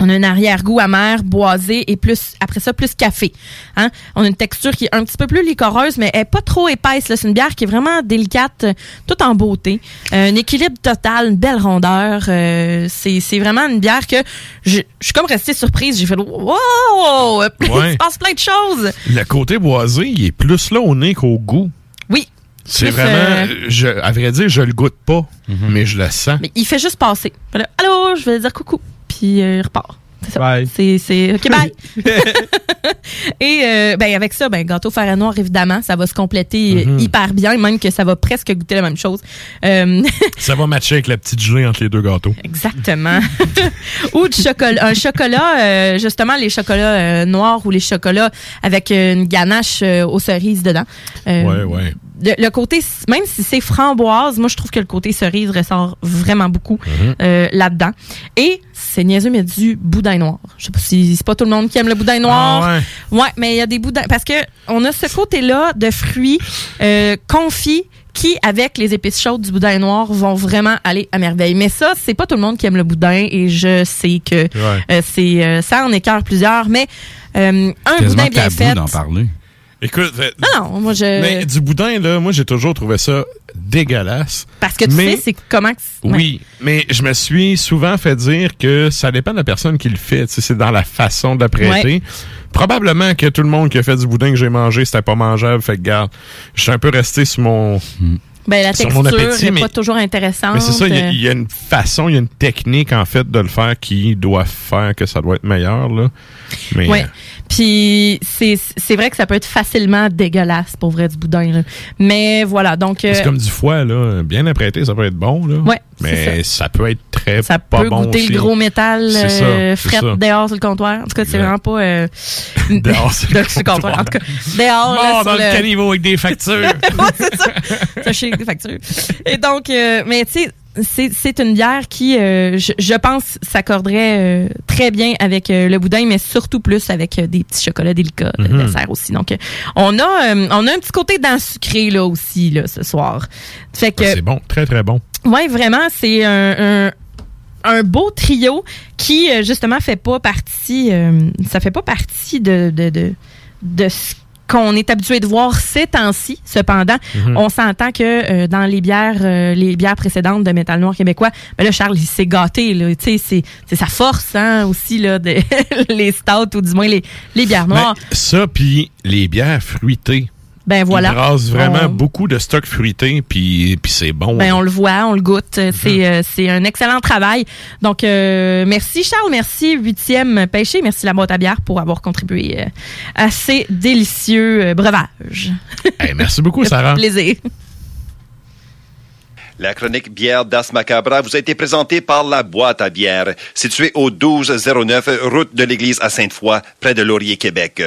On a un arrière-goût amer, boisé et plus après ça plus café. Hein? On a une texture qui est un petit peu plus licoreuse, mais elle est pas trop épaisse. C'est une bière qui est vraiment délicate, tout en beauté. Euh, un équilibre total, une belle rondeur. Euh, c'est vraiment une bière que je, je suis comme restée surprise. J'ai fait wow, [LAUGHS] il se passe plein de choses. Le côté boisé, il est plus là au nez qu'au goût. Oui. C'est vraiment, euh, je, à vrai dire, je le goûte pas, mais je le sens. Mais il fait juste passer. Allô, je vais dire coucou. Puis euh, il repart. C'est. C'est, OK, bye. [LAUGHS] [LAUGHS] Et euh, ben, avec ça, ben, gâteau à noir, évidemment, ça va se compléter euh, Mhm. hyper bien, même que ça va presque goûter la même chose. Euh, [LAUGHS] Ça va matcher avec la petite gelée entre les deux gâteaux. Exactement. ou du chocolat. Un chocolat, euh, justement, les chocolats noirs ou les chocolats avec une ganache aux cerises dedans. Ouais, ouais. Le, le côté, même si c'est framboise, moi je trouve que le côté cerise ressort vraiment beaucoup Mhm. euh, là-dedans. Et c'est niaiseux, mais du boudin noir. Je sais pas si c'est pas tout le monde qui aime le boudin noir. Ah ouais. mais il y a des boudins parce que on a ce côté-là de fruits euh, confits qui, avec les épices chaudes du boudin noir, vont vraiment aller à merveille. Mais ça, c'est pas tout le monde qui aime le boudin et je sais que Ouais. euh, c'est euh, ça en écœure plusieurs, mais euh, un boudin bien tabou fait. d'en parler. Écoute, euh, non, moi je mais du boudin, là, moi, j'ai toujours trouvé ça dégueulasse. parce que tu mais- sais c'est comment que c'est- ouais. Oui, mais je me suis souvent fait dire que ça dépend de la personne qui le fait. Tu sais, c'est dans la façon de la prêter. Ouais. Probablement que tout le monde qui a fait du boudin que j'ai mangé, c'était pas mangeable. Fait que, garde, je suis un peu resté sur mon... Ben, la texture n'est pas toujours intéressante. Mais c'est ça, il y, a- Euh, il y a une façon, il y a une technique, en fait, de le faire qui doit faire que ça doit être meilleur, là. Mais, Ouais. euh, Puis c'est vrai que ça peut être facilement dégueulasse pour vrai du boudin. là. Mais voilà, donc euh, c'est comme du foie, là. Bien apprêté, ça peut être bon, là. Ouais, Mais ça. peut être très ça pas peut bon goûter aussi. le gros métal ça, euh, fret ça. dehors sur le comptoir. En tout cas, c'est vraiment pas euh, [LAUGHS] [LAUGHS] Dehors sur le comptoir. En tout cas, dehors là, Mort sur dans le le- caniveau avec des factures. [LAUGHS] Ouais, c'est ça. Factures. Et donc, euh, mais tu sais, c'est, c'est une bière qui, euh, je, je pense, s'accorderait euh, très bien avec euh, le boudin, mais surtout plus avec des petits chocolats délicats, le Mhm. dessert aussi. Donc, on a, on a un petit côté dans sucré là aussi là ce soir. Fait que, C'est bon, très très bon. Ouais, vraiment, c'est un, un, un beau trio qui, justement, fait pas partie, ça fait pas partie de, de, de, de ce qu'on est habitué de voir ces temps-ci. Cependant, Mhm. on s'entend que euh, dans les bières, euh, les bières précédentes de Métal Noir québécois, ben là, Charles, il s'est gâté. Là, tu sais, c'est, c'est sa force hein, aussi, là, de, [LAUGHS] les stouts ou du moins les, les bières noires. Ben, ça, puis les bières fruitées. Ben, voilà. Ils brassent vraiment On- beaucoup de stock fruité, puis, puis c'est bon. Ben, on le voit, on le goûte. C'est euh, c'est un excellent travail. Donc, euh, merci Charles, merci Huitième Pêché, merci la boîte à bière pour avoir contribué euh, à ces délicieux euh, breuvages. Hey, merci beaucoup, Sarah. [LAUGHS] plaisir. La chronique bière d'As Macabra vous a été présentée par la boîte à bière, située au 1209 route de l'église à Sainte-Foy, près de Laurier, Québec.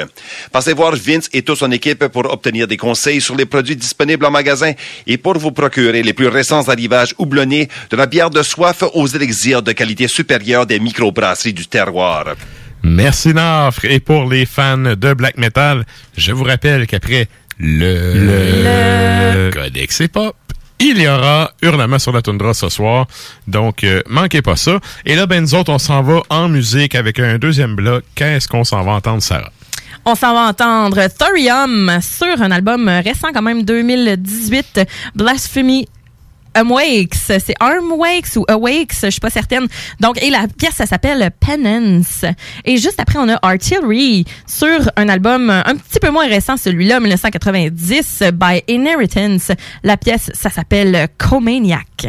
Passez voir Vince et toute son équipe pour obtenir des conseils sur les produits disponibles en magasin et pour vous procurer les plus récents arrivages houblonnés de la bière de soif aux élixirs de qualité supérieure des microbrasseries du terroir. Merci Nafre. Et pour les fans de black metal, je vous rappelle qu'après le, Codex et Pop, il y aura Hurlement sur la toundra ce soir. Donc, euh, manquez pas ça. Et là, ben, nous autres, on s'en va en musique avec un deuxième bloc. Qu'est-ce qu'on s'en va entendre, Sarah? On s'en va entendre Thorium sur un album récent quand même 2018, Blasphemy Awakes. C'est Armwakes ou Awakes, je suis pas certaine. Donc, et la pièce, ça s'appelle Penance. Et juste après, on a Artillery sur un album un petit peu moins récent, celui-là, 1990, by Inheritance. La pièce, ça s'appelle Comaniac.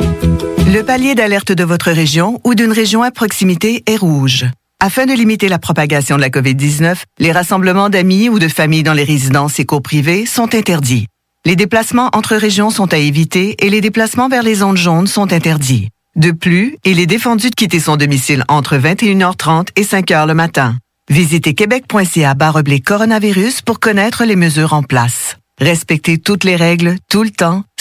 Le palier d'alerte de votre région ou d'une région à proximité est rouge. Afin de limiter la propagation de la COVID-19, les rassemblements d'amis ou de familles dans les résidences et cours privées sont interdits. Les déplacements entre régions sont à éviter et les déplacements vers les zones jaunes sont interdits. De plus, il est défendu de quitter son domicile entre 21h30 et 5h le matin. Visitez québec.ca coronavirus pour connaître les mesures en place. Respectez toutes les règles, tout le temps,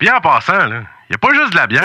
Bien en passant, là, y a pas juste de la bière.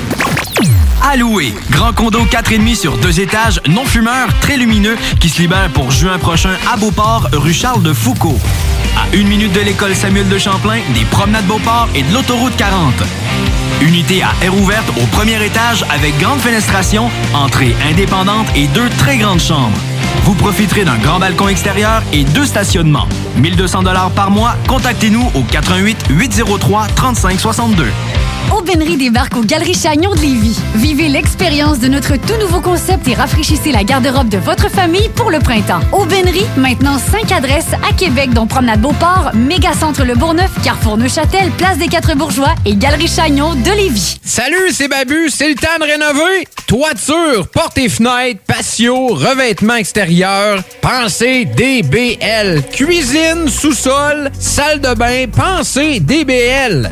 Alloué. Grand condo 4,5 sur deux étages, non fumeur, très lumineux, qui se libère pour juin prochain à Beauport, rue Charles de Foucault. À une minute de l'école Samuel de Champlain, des promenades Beauport et de l'autoroute 40. Unité à air ouverte au premier étage avec grande fenestration, entrée indépendante et deux très grandes chambres. Vous profiterez d'un grand balcon extérieur et deux stationnements. 1200 dollars par mois. Contactez-nous au 88 803 3562. Aubainerie débarque aux Galeries Chagnon de Lévis. Vivez l'expérience de notre tout nouveau concept et rafraîchissez la garde-robe de votre famille pour le printemps. Aubainerie, maintenant 5 adresses à Québec, dont Promenade Beauport, Mégacentre Le Bourgneuf, Carrefour Neuchâtel, Place des Quatre Bourgeois et Galerie Chagnon de Lévis. Salut, c'est Babu, c'est le temps de rénover. Toiture, portes et fenêtres, patio, revêtement extérieur, pensez DBL. Cuisine, sous-sol, salle de bain, pensez DBL.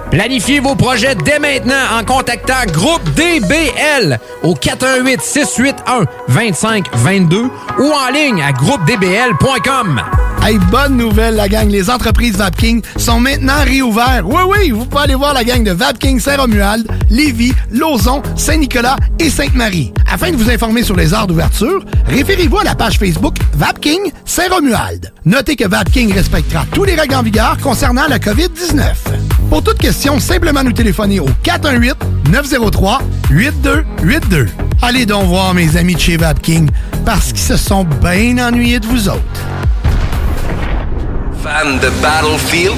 Planifiez vos projets dès maintenant en contactant Groupe DBL au 418 681 2522 ou en ligne à groupedbl.com. Hey, bonne nouvelle, la gang. Les entreprises Vapking sont maintenant réouvertes. Oui, oui, vous pouvez aller voir la gang de Vapking Saint-Romuald, Lévis, Lauson, Saint-Nicolas et Sainte-Marie. Afin de vous informer sur les heures d'ouverture, référez-vous à la page Facebook Vapking Saint-Romuald. Notez que Vapking respectera tous les règles en vigueur concernant la COVID-19. Pour toute question, simplement nous téléphoner au 418-903-8282. Allez donc voir mes amis de chez Vapking parce qu'ils se sont bien ennuyés de vous autres. Fan de Battlefield?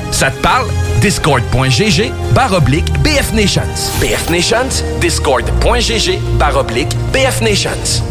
Ça te parle? Discord.gg baroblique BF Nations. BF Nations, Discord.gg baroblique BF Nations.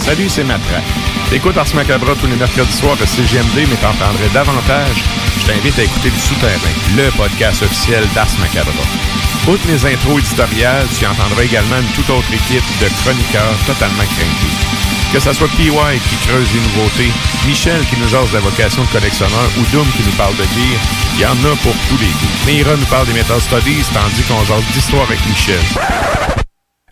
Salut, c'est Matra. T'écoutes Ars Macabra tous les mercredis soirs de CGMD, mais t'en prendrais davantage. Je t'invite à écouter Le Souterrain, le podcast officiel d'Ars Macabra. Outre mes intros éditoriales, tu entendras également une toute autre équipe de chroniqueurs totalement craintés. Que ça soit PY qui creuse les nouveautés, Michel qui nous jase la vocation de collectionneur ou Doom qui nous parle de gear, il y en a pour tous les goûts. Meira nous parle des Metal Studies, tandis qu'on jase d'histoire avec Michel.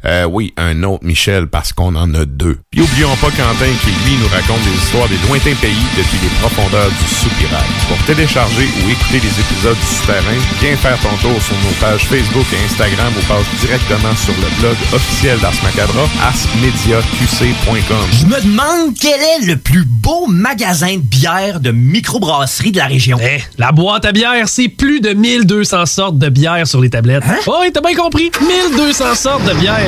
Euh, oui, un autre Michel, parce qu'on en a deux. Puis oublions pas Quentin qui, lui, nous raconte des histoires des lointains pays depuis les profondeurs du soupirail. Pour télécharger ou écouter les épisodes du Souterrain, viens faire ton tour sur nos pages Facebook et Instagram ou passe directement sur le blog officiel d'Ars Macabra, arsmediaqc.com. Je me demande quel est le plus beau magasin de bière de microbrasserie de la région. Eh, la boîte à bière, c'est plus de 1200 sortes de bière sur les tablettes. Hein? Oh, oui, t'as bien compris. 1200 sortes de bière.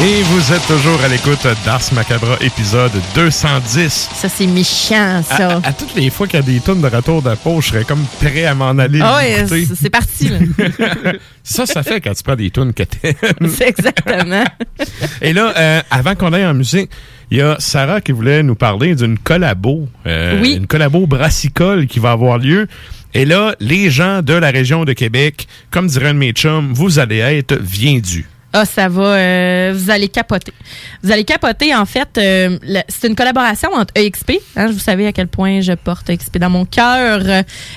Et vous êtes toujours à l'écoute d'Ars Macabra, épisode 210. Ça, c'est méchant, ça. À, à toutes les fois qu'il y a des tonnes de retour de peau, je serais comme prêt à m'en aller. Ah c'est- c'est parti, là. [LAUGHS] ça, ça fait quand tu prends des tunes que t'aimes. C'est exactement. [LAUGHS] Et là, euh, avant qu'on aille en musique, il y a Sarah qui voulait nous parler d'une collabo. euh, Oui. Une collabo brassicole qui va avoir lieu. Et là, les gens de la région de Québec, comme dirait un de mes chums, vous allez être viendus. Ah, ça va. euh, vous allez capoter. Vous allez capoter, en fait. euh, c'est une collaboration entre EXP. Hein, vous savez à quel point je porte EXP dans mon cœur.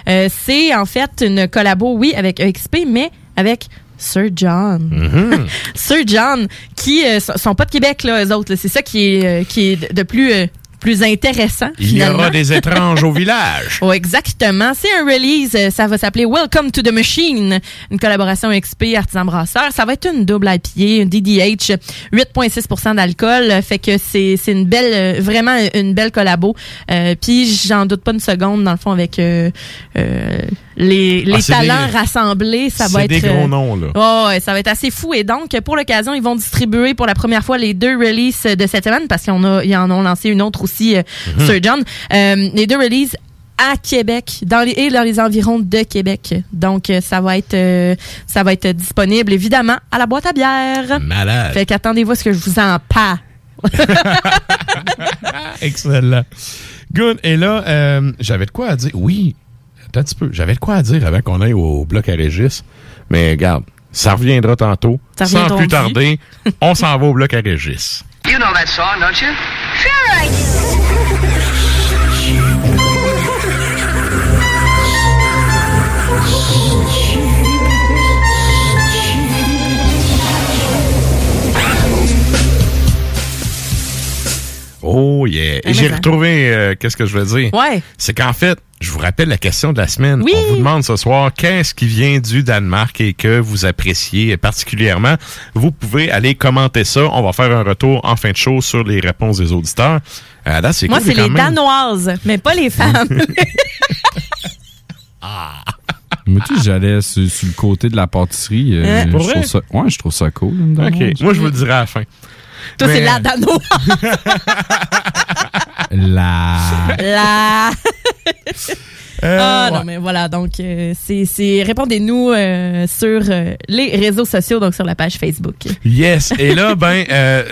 Euh, c'est en fait une collabo, oui, avec EXP, mais avec Sir John. Mm-hmm. [LAUGHS] Sir John, qui euh, sont- pas de Québec, là, eux autres. C'est ça qui est, euh, qui est de plus, euh, plus intéressant. Il y aura des [LAUGHS] étranges au village. Oh, exactement. C'est un release. euh, Ça va s'appeler Welcome to the Machine. Une collaboration XP Artisan Brasseur. Ça va être une double IPA, une DDH, 8,6% d'alcool. Fait que c'est c'est une belle, euh, vraiment une belle collabo. Euh, Puis j'en doute pas une seconde, dans le fond, avec euh, euh, les, les Ah, talents des- rassemblés. Ça va c'est être... des gros euh, noms, là. Oh, ouais, ça va être assez fou. Et donc, pour l'occasion, ils vont distribuer pour la première fois les deux releases de cette semaine parce qu'ils en, ont lancé une autre aussi, euh, Mhm. Sir John. Euh, les deux releases à Québec dans les, et dans les environs de Québec. Donc, ça va être euh, ça va être disponible, évidemment, à la boîte à bière. Malade. Fait qu'attendez-vous à ce que je vous en parle. [LAUGHS] Excellent. Good. Et là, euh, j'avais de quoi à dire. Oui, attends un petit peu. J'avais de quoi à dire avant qu'on aille au bloc à Régis. Mais regarde, ça reviendra tantôt. Ça Sans plus tarder, on s'en va au bloc à Régis. You know that song, don't you? Sure I do. Oh yeah. Et j'ai retrouvé euh, qu'est-ce que je veux dire? Ouais. C'est qu'en fait, je vous rappelle la question de la semaine. Oui. On vous demande ce soir qu'est-ce qui vient du Danemark et que vous appréciez particulièrement? Vous pouvez aller commenter ça. On va faire un retour en fin de show sur les réponses des auditeurs. Euh, là, c'est Moi, cool, c'est les même. Danoises, mais pas les femmes. Moi, tu sais, j'allais sur, sur le côté de la pâtisserie. euh, Hein? je Pour trouve vrai? ça, ouais, je trouve ça cool. Moi, je vous le dirai à la fin. Toi, c'est la Danoise. [LAUGHS] La. La. Euh, ah ouais. non, mais voilà, donc euh, c'est c'est- répondez-nous euh, sur les réseaux sociaux, donc sur la page Facebook. Yes. Et là, [LAUGHS] ben,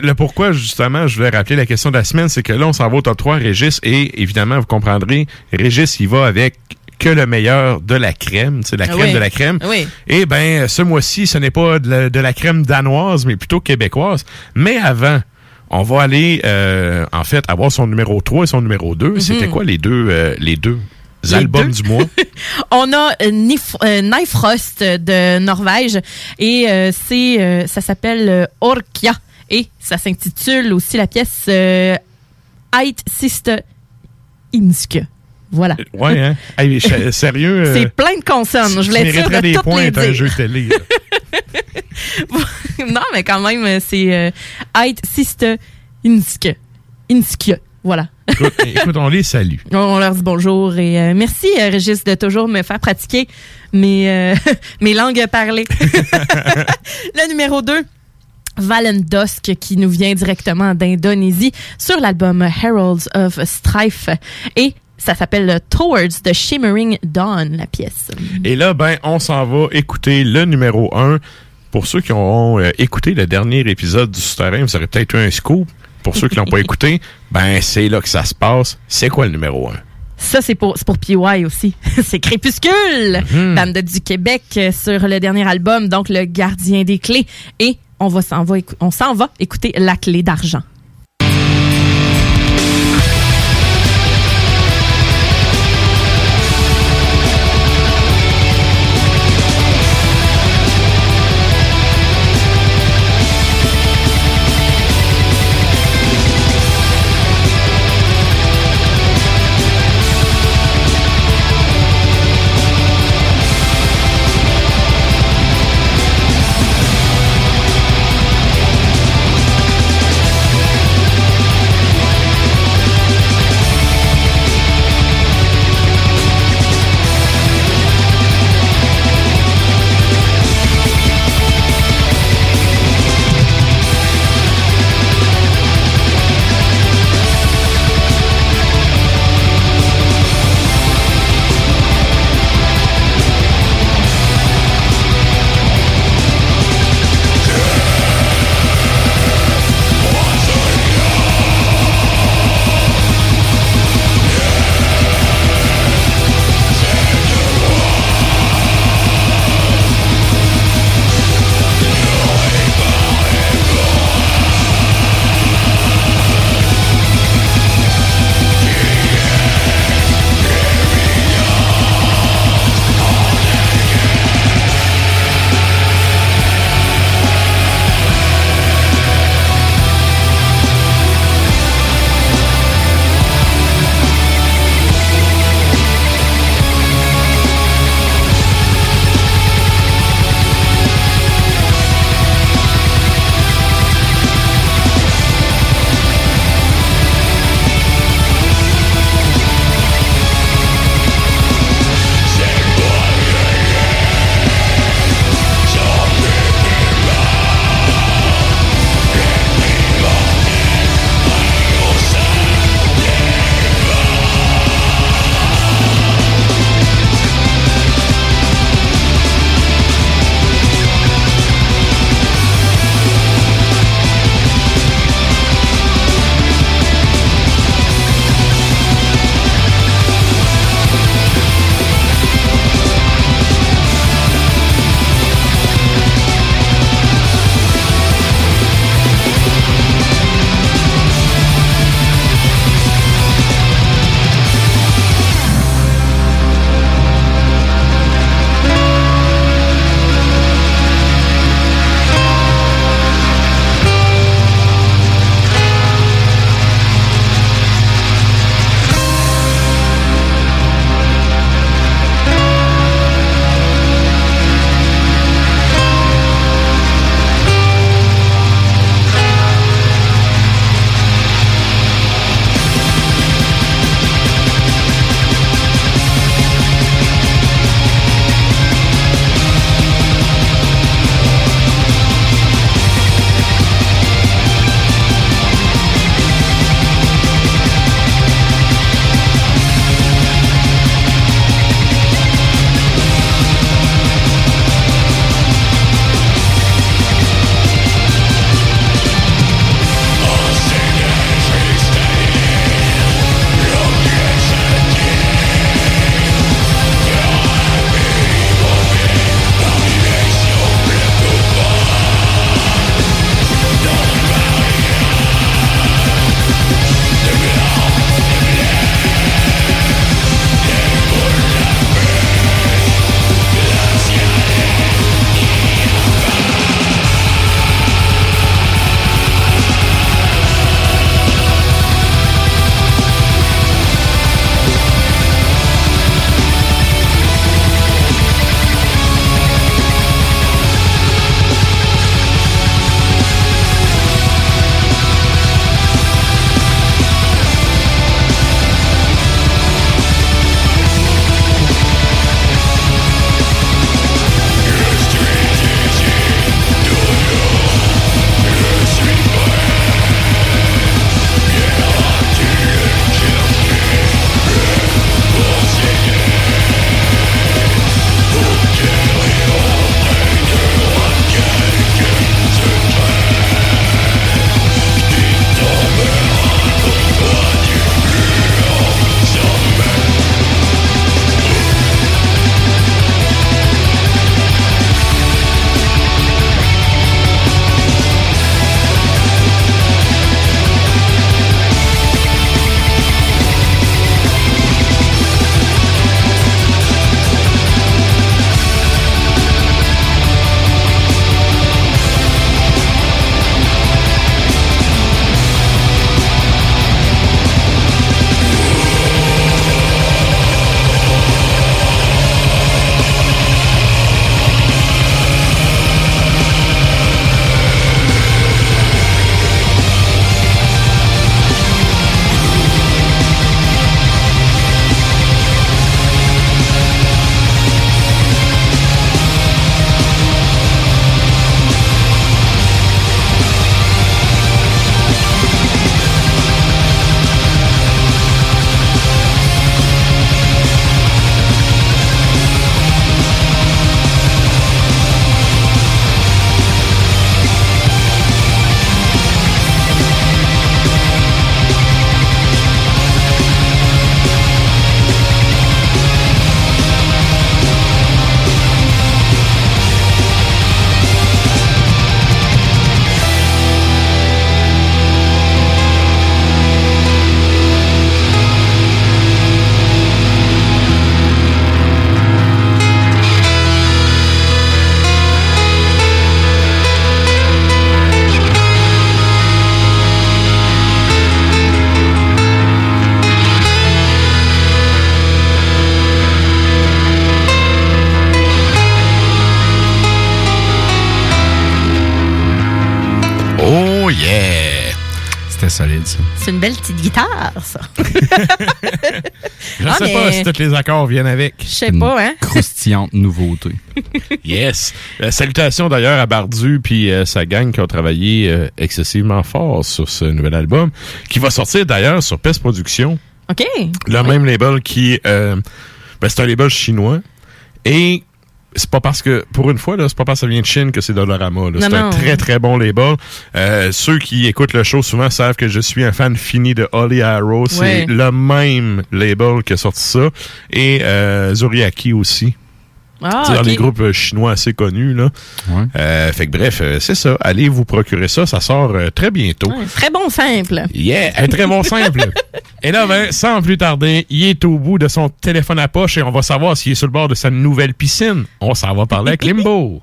le pourquoi, justement, je voulais rappeler la question de la semaine, c'est que là, on s'en va au top 3, Régis, et évidemment, vous comprendrez, Régis, il va avec que le meilleur de la crème, c'est la Ah crème oui. de la crème. Ah oui. Et ben, ce mois-ci, ce n'est pas de la, de la crème danoise, mais plutôt québécoise. Mais avant, on va aller, euh, en fait, avoir son numéro 3 et son numéro 2. C'était quoi les deux, euh, les deux Mhm. Les albums deux? du mois? [LAUGHS] On a euh, Nif- euh, Nifrost de Norvège et euh, c'est ça s'appelle Orkia et ça s'intitule aussi la pièce euh, Eit Siste Inske. Voilà. Ouais, hein? [LAUGHS] Hey, sérieux? euh, C'est plein de consonnes. Je voulais mériterais de des toutes points les dire. jeu télé. [LAUGHS] non, mais quand même, euh, c'est euh, Eit Siste Inske. Inske. Voilà. écoute, [LAUGHS] écoute, on les salue. On leur dit bonjour et euh, merci, euh, Régis, de toujours me faire pratiquer mes, euh, mes langues parlées. Le numéro 2. Valendosk qui nous vient directement d'Indonésie sur l'album Heralds of Strife et ça s'appelle Towards the Shimmering Dawn la pièce. Et là, ben, on s'en va écouter le numéro 1. Pour ceux qui ont euh, écouté le dernier épisode du Souterrain, vous aurez peut-être eu un scoop. Pour ceux qui l'ont pas [LAUGHS] écouté, ben, c'est là que ça se passe. C'est quoi le numéro 1? Ça, c'est pour, c'est pour PY aussi. [LAUGHS] c'est Crépuscule, bande du Québec euh, sur le dernier album, donc Le Gardien des Clés. Et on va s'en va, on s'en va écouter La Clé d'Argent. Petite guitare, ça. Je Ah, sais mais- pas si tous les accords viennent avec. Je sais pas, hein? Croustillante nouveauté. [LAUGHS] Yes. Euh, salutations d'ailleurs à Bardu puis euh, sa gang qui ont travaillé euh, excessivement fort sur ce nouvel album, qui va sortir d'ailleurs sur PES Productions, OK. le même label qui, euh, ben, c'est un label chinois et c'est pas parce que, pour une fois, là, c'est pas parce que ça vient de Chine que c'est Dollarama. C'est un non. très, très bon label. Euh, ceux qui écoutent le show souvent savent que je suis un fan fini de Holly Arrow. C'est Ouais. le même label qui a sorti ça. Et euh, Zuriaki aussi. Ah, C'est dans les groupes euh, chinois assez connus. Là. Euh, fait que bref, euh, c'est ça. Allez vous procurer ça. Ça sort euh, très bientôt. Ouais, très bon simple. Yeah, un très bon simple. [LAUGHS] et là, ben, sans plus tarder, il est au bout de son téléphone à poche et on va savoir s'il est sur le bord de sa nouvelle piscine. On s'en va parler avec Limbo.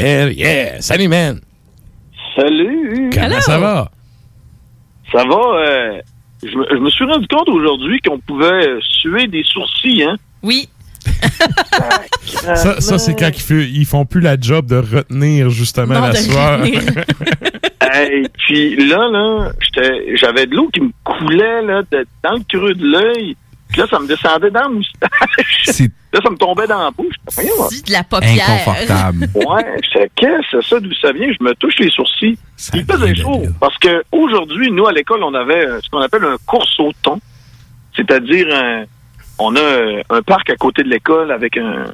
Hell yeah! Salut, man! Salut! Comment ça va? Ça va. euh, je, me, je me suis rendu compte aujourd'hui qu'on pouvait euh, suer des sourcils, hein? Oui. Ça, ça c'est quand ils, fait- ils font plus la job de retenir justement Non, la retenir. [LAUGHS] Et puis là, là, j'avais de l'eau qui me coulait là, de- dans le creux de l'œil. Puis là, ça me descendait dans la moustache. [LAUGHS] Là, ça me tombait dans la bouche. C'est de la paupière. Inconfortable. [LAUGHS] Ouais, j'étais, qu'est-ce que c'est ça, d'où ça vient? Je me touche les sourcils. Il faisait chaud. Parce que aujourd'hui, nous, à l'école, on avait euh, ce qu'on appelle un course au thon. C'est-à-dire, un- on a euh, un parc à côté de l'école avec un.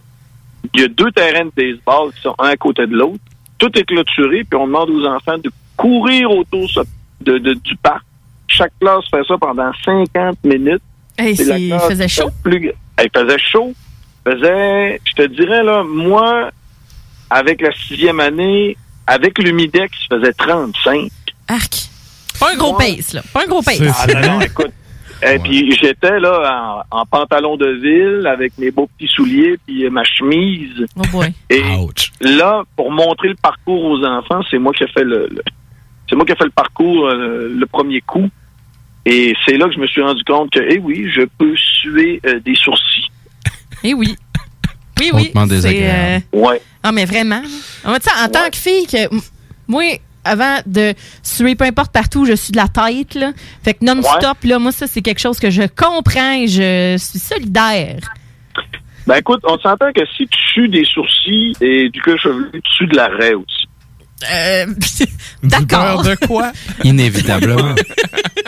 Il y a deux terrains de baseball qui sont un à côté de l'autre. Tout est clôturé, puis on demande aux enfants de courir autour ça- de, de- du parc. Chaque classe fait ça pendant 50 minutes. Hey, C'est la c'est- il faisait chaud. plus- Il faisait chaud. Faisait, je te dirais, là, moi, avec la sixième année, avec l'humidex, il faisait 35. Arc. Pas un gros pace, là. Pas un gros pace. Ah, non, non, écoute. Et puis j'étais là en, en pantalon de ville avec mes beaux petits souliers puis euh, ma chemise. Oh boy. Et là, pour montrer le parcours aux enfants, c'est moi qui ai fait le, le- c'est moi qui ai fait le parcours euh, le premier coup. Et c'est là que je me suis rendu compte que, eh oui, je peux suer euh, des sourcils. Eh oui. Oui, oui. Désagréable. Ouais. Ah, mais vraiment. En, fait, en tant que fille, que, moi, avant de suer peu importe partout, je suis de la tête, là. Fait que non-stop, là, moi, ça, c'est quelque chose que je comprends et je suis solidaire. Ben écoute, on s'entend que si tu sues des sourcils et du cuir chevelu, tu sues de la raie aussi. Euh, [LAUGHS] D'accord. de quoi? [LAUGHS] Inévitablement.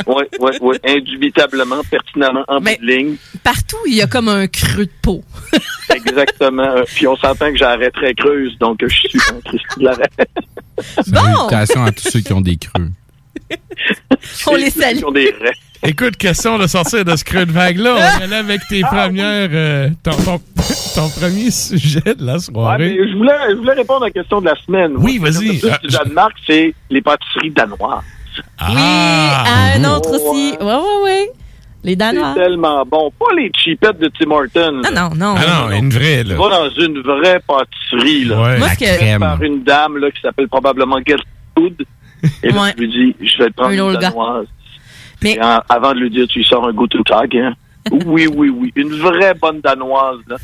Oui, oui, oui, indubitablement, pertinemment, en bout de ligne. Partout, il y a comme un creux de peau. [LAUGHS] Exactement. Euh, Puis on s'entend que raie très creuse, donc euh, je suis un Christy de la raie. Salutations à tous ceux qui ont des creux. On les salue. Ils ont des raies. Écoute, question de sortir de ce creux de vague-là. On va aller avec tes Ah, premières, euh, ton, ton- ton premier sujet de la Ouais, soirée. mais je, voulais, je voulais répondre à la question de la semaine. Oui, vas-y. ce que Ah, Du Danemark, c'est les pâtisseries danoises. Oui, à un autre aussi. Ouais, ouais, ouais. Les Danois. C'est tellement bon. Pas les cheapettes de Tim Hortons. Non, non, non. Ah non, une vraie, là. Vas dans une vraie pâtisserie, là. Ouais, Moi, que-. Par une dame, là, qui s'appelle probablement Gertrude. Et là, Ouais. je lui dis, je vais te prendre Un une danoise. Mais- en- avant de lui dire, tu sors un go to tag, hein. [LAUGHS] Oui, oui, oui. Une vraie bonne danoise, là.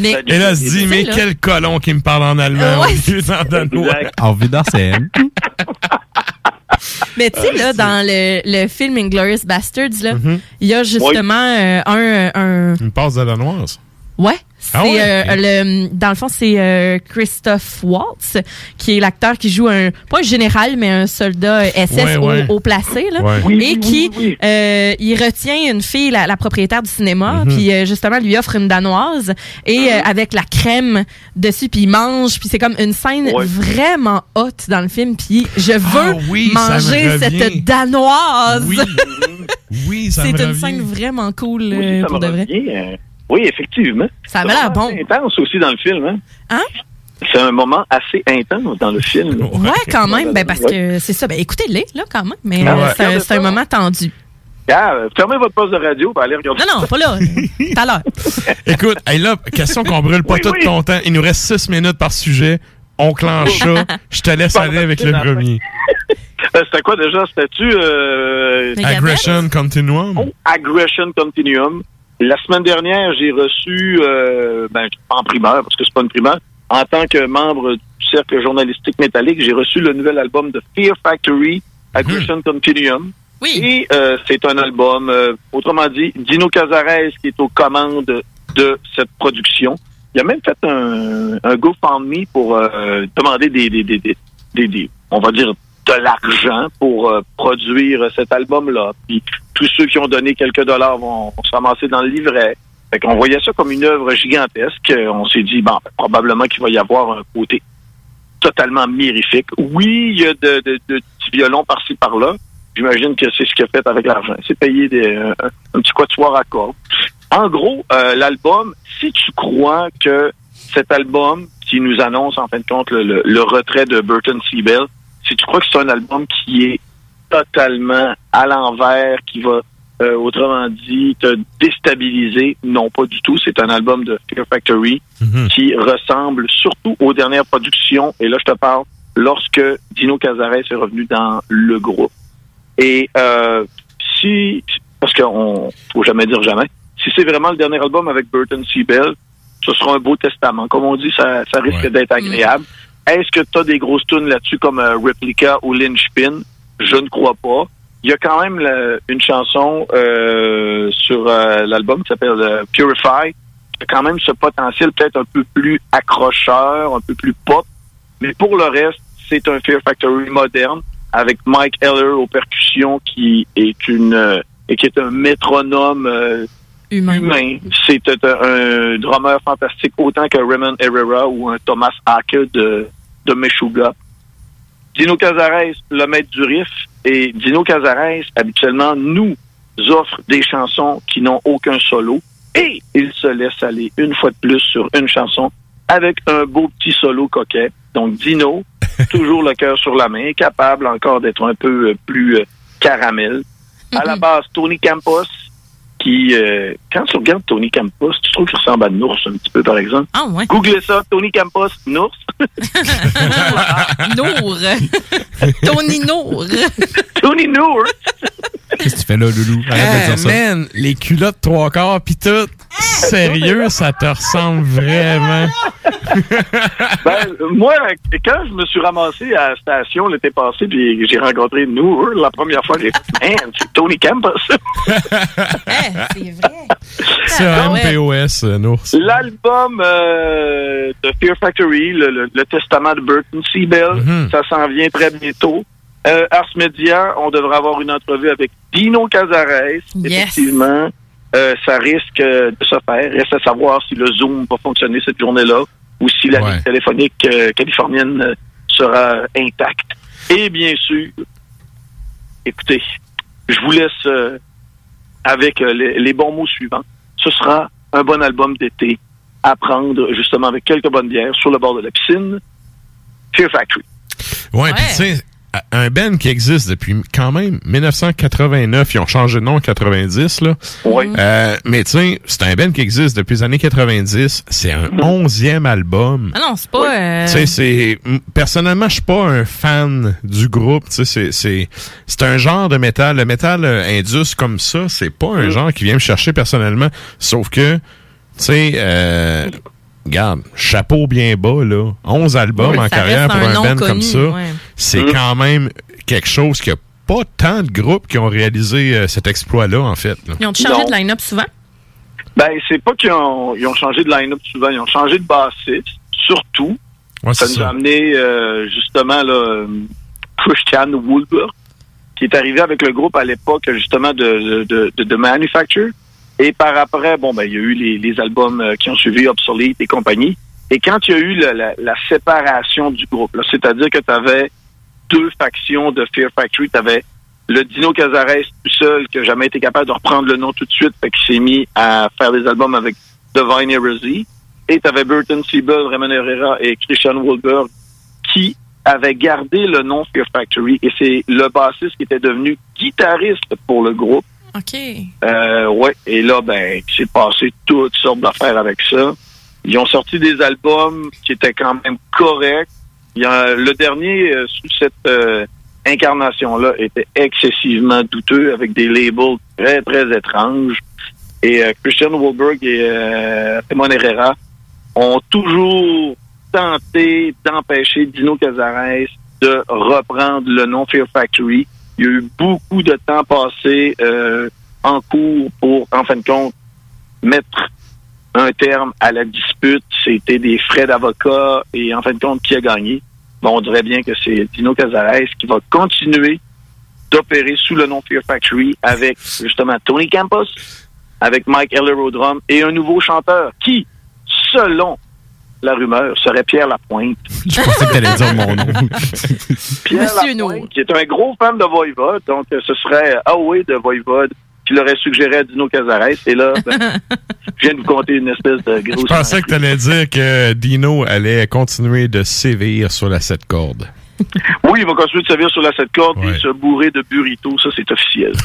Mais, Et là, elle se dit, mais là. quel colon qui me parle en allemand Euh, ouais, au lieu d'en danois? En Wiedersehen. [LAUGHS] mais tu sais, là, dans le, le film Inglourious Bastards, Mhm. il y a justement euh, un, un, Une passe de danoise. Ouais. C'est Ah euh, le dans le fond c'est euh, Christoph Waltz qui est l'acteur qui joue un pas un général mais un soldat euh, SS Ouais, ouais. Au, au placé là Ouais. Oui, et qui oui, euh, il retient une fille la, la propriétaire du cinéma Mhm. puis euh, justement lui offre une danoise et euh, avec la crème dessus puis il mange puis c'est comme une scène Ouais. vraiment haute dans le film puis je veux Ah me manger cette danoise Oui, [LAUGHS] oui, ça c'est une revient. scène vraiment cool Oui, euh, ça pour me de vrai revient, euh, Oui, effectivement. ça avait l'air bon C'est intense aussi dans le film, hein? Hein? C'est un moment assez intense dans le film. Ouais, quand même, ben parce que c'est ça. Ben écoutez-les, là, quand même, mais Ah euh, ouais. c'est un- c'est un, moment tendu. Ah, fermez votre poste de radio pour aller regarder. Non, non, pas là. Tout à l'heure. [LAUGHS] Écoute, hey, là, question qu'on brûle pas Oui, tout oui. ton temps. Il nous reste six minutes par sujet. On clenche ça. [LAUGHS] Je te laisse aller avec le premier. [LAUGHS] Euh, C'était quoi déjà? C'était-tu... Euh... Aggression Continuum? Oh, Aggression Continuum. La semaine dernière, j'ai reçu, euh, ben, en primeur, parce que c'est pas une primeur, en tant que membre du cercle journalistique métallique, j'ai reçu le nouvel album de Fear Factory, Aggression Continuum. Oui. Et euh, c'est un album, euh, autrement dit, Dino Cazares qui est aux commandes de cette production. Il a même fait un, un GoFundMe pour euh, demander des, des, des- des- on va dire, de l'argent pour euh, produire cet album-là. Puis tous ceux qui ont donné quelques dollars vont, vont se ramasser dans le livret. Fait qu'on voyait ça comme une œuvre gigantesque. On s'est dit, bon, probablement qu'il va y avoir un côté totalement mirifique. Oui, il y a de, de, de petits violons par-ci par-là. J'imagine que c'est ce qu'il a fait avec l'argent. C'est payer des, un, un petit quatuor à cordes. En gros, euh, l'album, si tu crois que cet album qui nous annonce en fin de compte le, le- le retrait de Burton Seabell, si tu crois que c'est un album qui est totalement à l'envers, qui va, euh, autrement dit, te déstabiliser, non pas du tout. C'est un album de Fear Factory qui ressemble surtout aux dernières productions. Et là, je te parle lorsque Dino Cazares est revenu dans le groupe. Et euh, si, parce qu'on faut jamais dire jamais, si c'est vraiment le dernier album avec Burton Seabell, ce sera un beau testament. Comme on dit, ça, ça risque d'être agréable. Est-ce que tu as des grosses tunes là-dessus comme euh, Replica ou Lynchpin? Je ne crois pas. Il y a quand même le- une chanson euh, sur euh, l'album qui s'appelle Purify, qui a quand même ce potentiel peut-être un peu plus accrocheur, un peu plus pop. Mais pour le reste, c'est un Fear Factory moderne avec Mike Heller aux percussions qui est une et qui est un métronome euh, humain. C'est un, un drummer fantastique autant que Raymond Herrera ou un Thomas Hake de, de Meshuggah. Dino Cazares, le maître du riff, et Dino Cazares, habituellement, nous offre des chansons qui n'ont aucun solo, et il se laisse aller une fois de plus sur une chanson avec un beau petit solo coquet. Donc Dino, [LAUGHS] toujours le cœur sur la main, capable encore d'être un peu euh, plus euh, caramel. À la base, Tony Campos, qui, euh, quand tu regardes Tony Campos, tu trouves qu'il ressemble à Nours un petit peu, par exemple? Ah ouais. Googlez ça, Tony Campos, Nours. Nour. Tony Nour. Tony Nour. Qu'est-ce que tu fais là, Loulou? Arrête de Ah, dire ça. man, les culottes trois quarts pis tout. Sérieux, ça te ressemble vraiment? Ben, moi, quand je me suis ramassé à la station l'été passé, puis j'ai rencontré Nour, la première fois, j'ai fait, man, c'est Tony Campos. c'est vrai. C'est un MPOS, euh, Nours. L'album euh, de Fear Factory, le, le- le testament de Burton Seabell, ça s'en vient très bientôt. Euh, Ars Media, on devrait avoir une entrevue avec Dino Cazares. Effectivement, euh, ça risque de se faire. Reste à savoir si le Zoom va fonctionner cette journée-là ou si la ligne téléphonique euh, californienne euh, sera intacte. Et bien sûr, écoutez, je vous laisse euh, avec euh, les, les bons mots suivants. Ce sera un bon album d'été à prendre justement avec quelques bonnes bières sur le bord de la piscine. Fear Factory. Ouais, puis tu sais, un band qui existe depuis quand même 1989, ils ont changé de nom en 90, là. Oui. Euh, mais tu sais, c'est un band qui existe depuis les années 90. C'est un onzième album. Ah non, c'est pas. euh, Tu sais, c'est personnellement, je suis pas un fan du groupe. Tu sais, c'est c'est c'est un genre de métal. Le métal euh, indus comme ça, c'est pas un genre qui vient me chercher personnellement. Sauf que, tu sais, euh, regarde, chapeau bien bas là, 11 albums Oui, en carrière pour un un band comme ça, ouais. c'est Mm. quand même quelque chose que pas tant de groupes qui ont réalisé euh, cet exploit-là en fait. là. Ils ont changé Non. de line-up souvent? Ben, c'est pas qu'ils ont, ils ont changé de line-up souvent, ils ont changé de bassiste, surtout. Ouais, ça nous a amené euh, justement là, Christian Woolberg, qui est arrivé avec le groupe à l'époque justement de, de, de, de Manufacture. Et par après, bon, ben, il y a eu les, albums euh, qui ont suivi Obsolete et compagnie. Et quand il y a eu la, la, séparation du groupe, c'est-à-dire que tu avais deux factions de Fear Factory, tu avais le Dino Cazares tout seul, qui n'a jamais été capable de reprendre le nom tout de suite, fait qu'il s'est mis à faire des albums avec Divine Heresy. Et tu avais Burton Siebel, Raymond Herrera et Christian Woolberg qui avaient gardé le nom Fear Factory. Et c'est le bassiste qui était devenu guitariste pour le groupe. OK. Euh. Et là, ben, il s'est passé toutes sortes d'affaires avec ça. Ils ont sorti des albums qui étaient quand même corrects. Il y a le dernier euh, sous cette euh, incarnation-là était excessivement douteux avec des labels très, très étranges. Et Christian Wahlberg et Ramon Herrera ont toujours tenté d'empêcher Dino Cazares de reprendre le nom Fear Factory. Il y a eu beaucoup de temps passé euh, en cours pour, en fin de compte, mettre un terme à la dispute. C'était des frais d'avocat et en fin de compte, qui a gagné? Bon, on dirait bien que c'est Dino Cazares qui va continuer d'opérer sous le nom Fear Factory avec justement Tony Campos, avec Mike Eller au drum et un nouveau chanteur qui, selon la rumeur, serait Pierre Lapointe. [LAUGHS] Je pensais que t'allais dire mon nom. [LAUGHS] Pierre Monsieur Lapointe, qui est un gros fan de Voivode, donc euh, ce serait Away de Voivode qui l'aurait suggéré à Dino Cazares. Et là, [LAUGHS] ben, je viens de vous conter une espèce de Je grosse... pensais que t'allais dire que Dino allait continuer de sévir sur la 7 cordes. [LAUGHS] Oui, il va continuer de servir sur la 7 cordes et se bourrer de burritos, ça c'est officiel. [LAUGHS]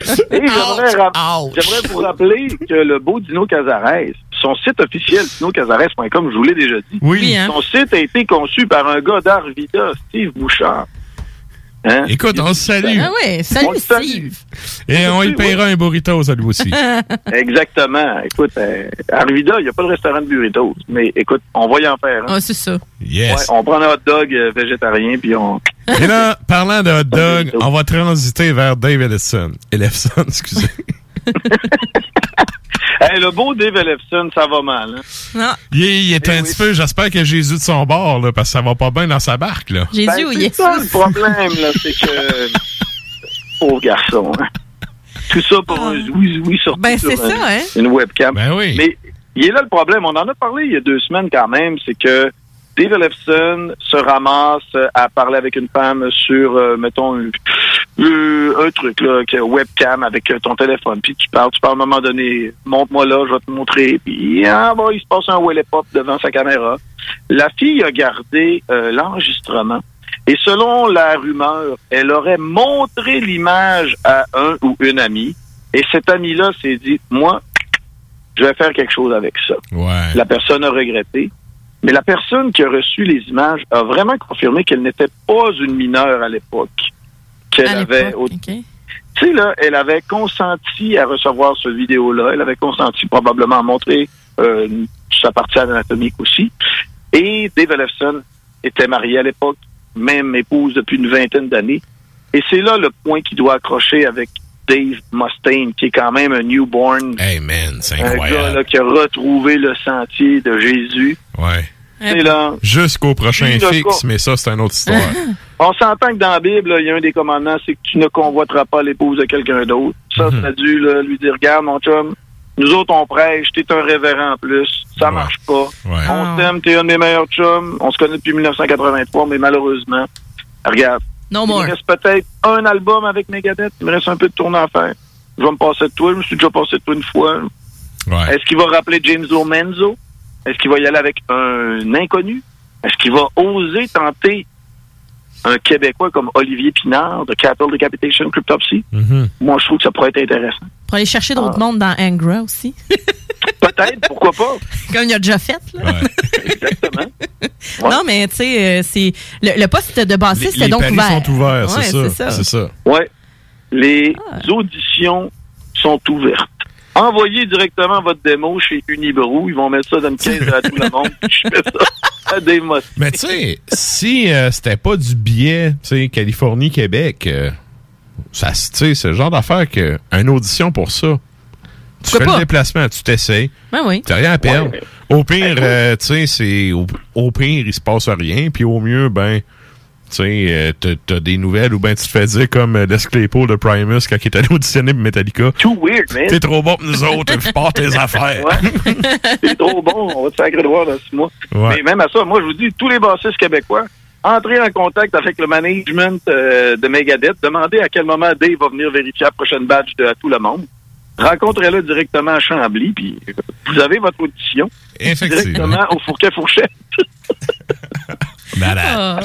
j'aimerais ra- j'aimerais vous rappeler que le beau Dino Cazares, son site officiel, dinocazares.com, je vous l'ai déjà dit, Oui. Oui, hein. son site a été conçu par un gars d'Arvida, Steve Bouchard. Hein? Écoute, on se salue. Ah ouais, On salut le salue. Steve. Et on lui payera un burrito, ça lui aussi. [LAUGHS] Exactement. Écoute, euh, à Arvida, il n'y a pas de restaurant de burritos. Mais écoute, on va y en faire. hein. Ah, c'est ça. Yes. Ouais, on prend un hot dog euh, végétarien, puis on... Et là, parlant de hot [LAUGHS] dog, on va transiter vers Dave Ellison. Ellison, [LAUGHS] excusez. [LAUGHS] Hey, le beau Dave Ellefson, ça va mal. hein? Non. Il est, il est un petit peu, j'espère que Jésus de son bord, là, parce que ça va pas bien dans sa barque, là. Jésus Ben, ou c'est ça le problème, là, c'est que... [LAUGHS] Pauvre garçon, hein. Tout ça pour un zoui-zoui sorti Ben, sur c'est un- ça, hein? une webcam. Ben oui. Mais il est là le problème. On en a parlé il y a deux semaines quand même. C'est que Dave Ellefson se ramasse à parler avec une femme sur, euh, mettons, euh, un truc, là, que webcam avec euh, ton téléphone. Puis tu parles, tu parles à un moment donné, montre-moi là, je vais te montrer. Puis ah, il se passe un Welly Pop devant sa caméra. La fille a gardé euh, l'enregistrement. Et selon la rumeur, elle aurait montré l'image à un ou une amie. Et cet ami-là s'est dit, moi, je vais faire quelque chose avec ça. Ouais. La personne a regretté. Mais la personne qui a reçu les images a vraiment confirmé qu'elle n'était pas une mineure à l'époque. Qu'elle avait. Tu sais, là, elle avait consenti à recevoir ce vidéo-là. Elle avait consenti probablement à montrer euh, sa partie anatomique aussi. Et Dave Ellefson était marié à l'époque, même épouse depuis une vingtaine d'années. Et c'est là le point qui doit accrocher avec Dave Mustaine, qui est quand même un newborn. Hey, man, c'est Un gars incroyable. là, qui a retrouvé le sentier de Jésus. Ouais. Là. Jusqu'au prochain fixe, mais ça, c'est une autre histoire. [LAUGHS] On s'entend que dans la Bible, il y a un des commandements, c'est que tu ne convoiteras pas l'épouse de quelqu'un d'autre. Ça, ça a dû là, lui dire, regarde, mon chum, nous autres, on prêche, t'es un révérend en plus, ça marche pas. Ouais. On t'aime, t'es un des meilleurs chums, on se connaît depuis 1983, mais malheureusement, regarde, No il me reste peut-être un album avec Megadeth, il me reste un peu de tournée à faire. Je vais me passer de toi, je me suis déjà passé de toi une fois. Ouais. Est-ce qu'il va rappeler James Lomenzo? Est-ce qu'il va y aller avec un inconnu? Est-ce qu'il va oser tenter un Québécois comme Olivier Pinard de Cattle Decapitation Cryptopsy? Mhm. Moi, je trouve que ça pourrait être intéressant. Pour aller chercher d'autres Ah. mondes dans Angra aussi. [LAUGHS] Peut-être, pourquoi pas? [LAUGHS] Comme il a déjà fait. Là. [LAUGHS] Exactement. Non, mais tu sais, euh, c'est le, le poste de bassiste Les est donc paris ouvert. sont ouverts, Ouais, c'est ça. C'est ça. Ouais. Les Ah. auditions sont ouvertes. Envoyez directement votre démo chez Unibrou. Ils vont mettre ça dans une caisse à tout le monde. Je fais ça [LAUGHS] à des mots. Mais tu sais, si euh, c'était pas du billet, tu sais, Californie-Québec, euh, ça, tu sais, c'est le genre d'affaire que, une audition pour ça. Tu Pourquoi fais pas? le déplacement, tu t'essayes. Ben oui. T'as rien à perdre. Ouais. Au pire, euh, tu sais, c'est au, au pire, il se passe rien, puis au mieux, ben, tu sais, euh, t'as- des nouvelles ou ben tu te fais dire comme euh, Les Claypool de Primus quand il est allé auditionner pour Metallica. Too weird, man. T'es trop bon pour nous autres, [LAUGHS] pars tes affaires. Ouais. C'est trop bon, on va te sacrer de voir dans six mois. Ouais. Mais même à ça, moi, je vous dis, tous les bassistes québécois, entrez en contact avec le management euh, de Megadeth, demandez à quel moment Dave va venir vérifier la prochaine badge de À tout le monde. Rencontrez-le directement à Chambly, puis euh, vous avez votre audition. Effectivement. Directement au Fourquet Fourchette. Malade.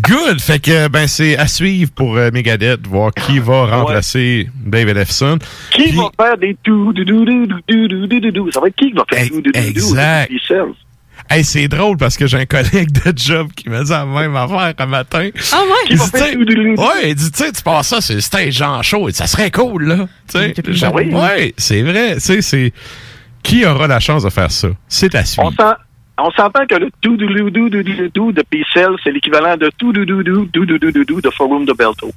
Good. Fait que ben c'est à suivre pour euh, Megadeth, voir qui va remplacer ouais. Dave Ellefson. Qui Puis... va faire des tout dou Ça va être qui qui va faire tout dou Exact. Doudou, Hey, c'est drôle parce que j'ai un collègue de job qui me dit la même affaire un matin. Ah ouais? Il dit, ouais, il dit, tu sais, tu passes ça, c'est un genre chaud, ça serait cool, là. Tu sais, ouais, c'est vrai. Tu sais, c'est qui aura la chance de faire ça? C'est à suivre. On on s'entend que le tout dou dou dou dou dou de Picel, c'est l'équivalent de tout dou dou dou dou dou dou dou de Forum de Beltos.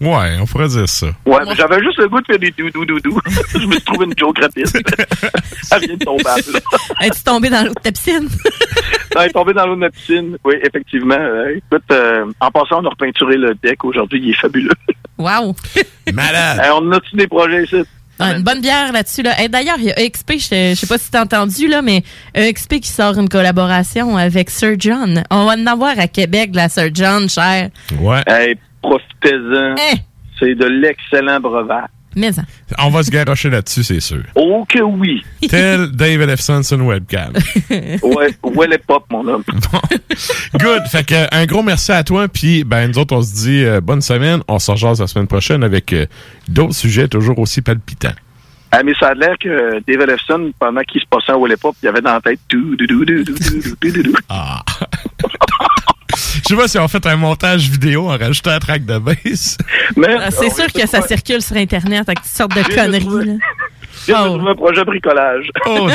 Ouais, on pourrait dire ça. Ouais, mais j'avais juste le goût de faire des dou dou dou dou. [LAUGHS] Je me suis trouvé une joke rapide. [LAUGHS] Elle vient de tomber. Es-tu tombé dans l'eau de ta piscine? [LAUGHS] elle est tombée dans l'eau de ma piscine. Oui, effectivement. Euh, écoute, euh, en passant, on a repeinturé le deck aujourd'hui. Il est fabuleux. Wow! Malade! Euh, on a-tu des projets ici? Ah, une bonne bière là-dessus. Là. Et D'ailleurs, il y a EXP, je sais pas si t'as entendu, là, mais EXP qui sort une collaboration avec Sir John. On va en avoir à Québec, la Sir John, cher. Ouais. Hey, profitez-en. Hein? C'est de l'excellent breuvage. Mais ça. On va se garrocher là-dessus, c'est sûr. [LAUGHS] Oh que oui. Tel David F. Sanson webcam. [LAUGHS] ouais, pop, mon homme. Bon. Good. Fait que un gros merci à toi. Puis ben nous autres, on se dit euh, bonne semaine. On se rejoint la semaine prochaine avec euh, d'autres sujets toujours aussi palpitants. Ah, mais ça a l'air que David Efson, pendant qu'il se passait à Wallapop, il avait dans la tête tout, tout, tout, tout, tout, tout, tout, tout, Ah. [LAUGHS] sais pas si on fait un montage vidéo en rajoutant un track de bass. Ah, c'est sûr que ça circule sur Internet avec toutes sortes de conneries. C'est [LAUGHS] oh. un projet bricolage. Oh,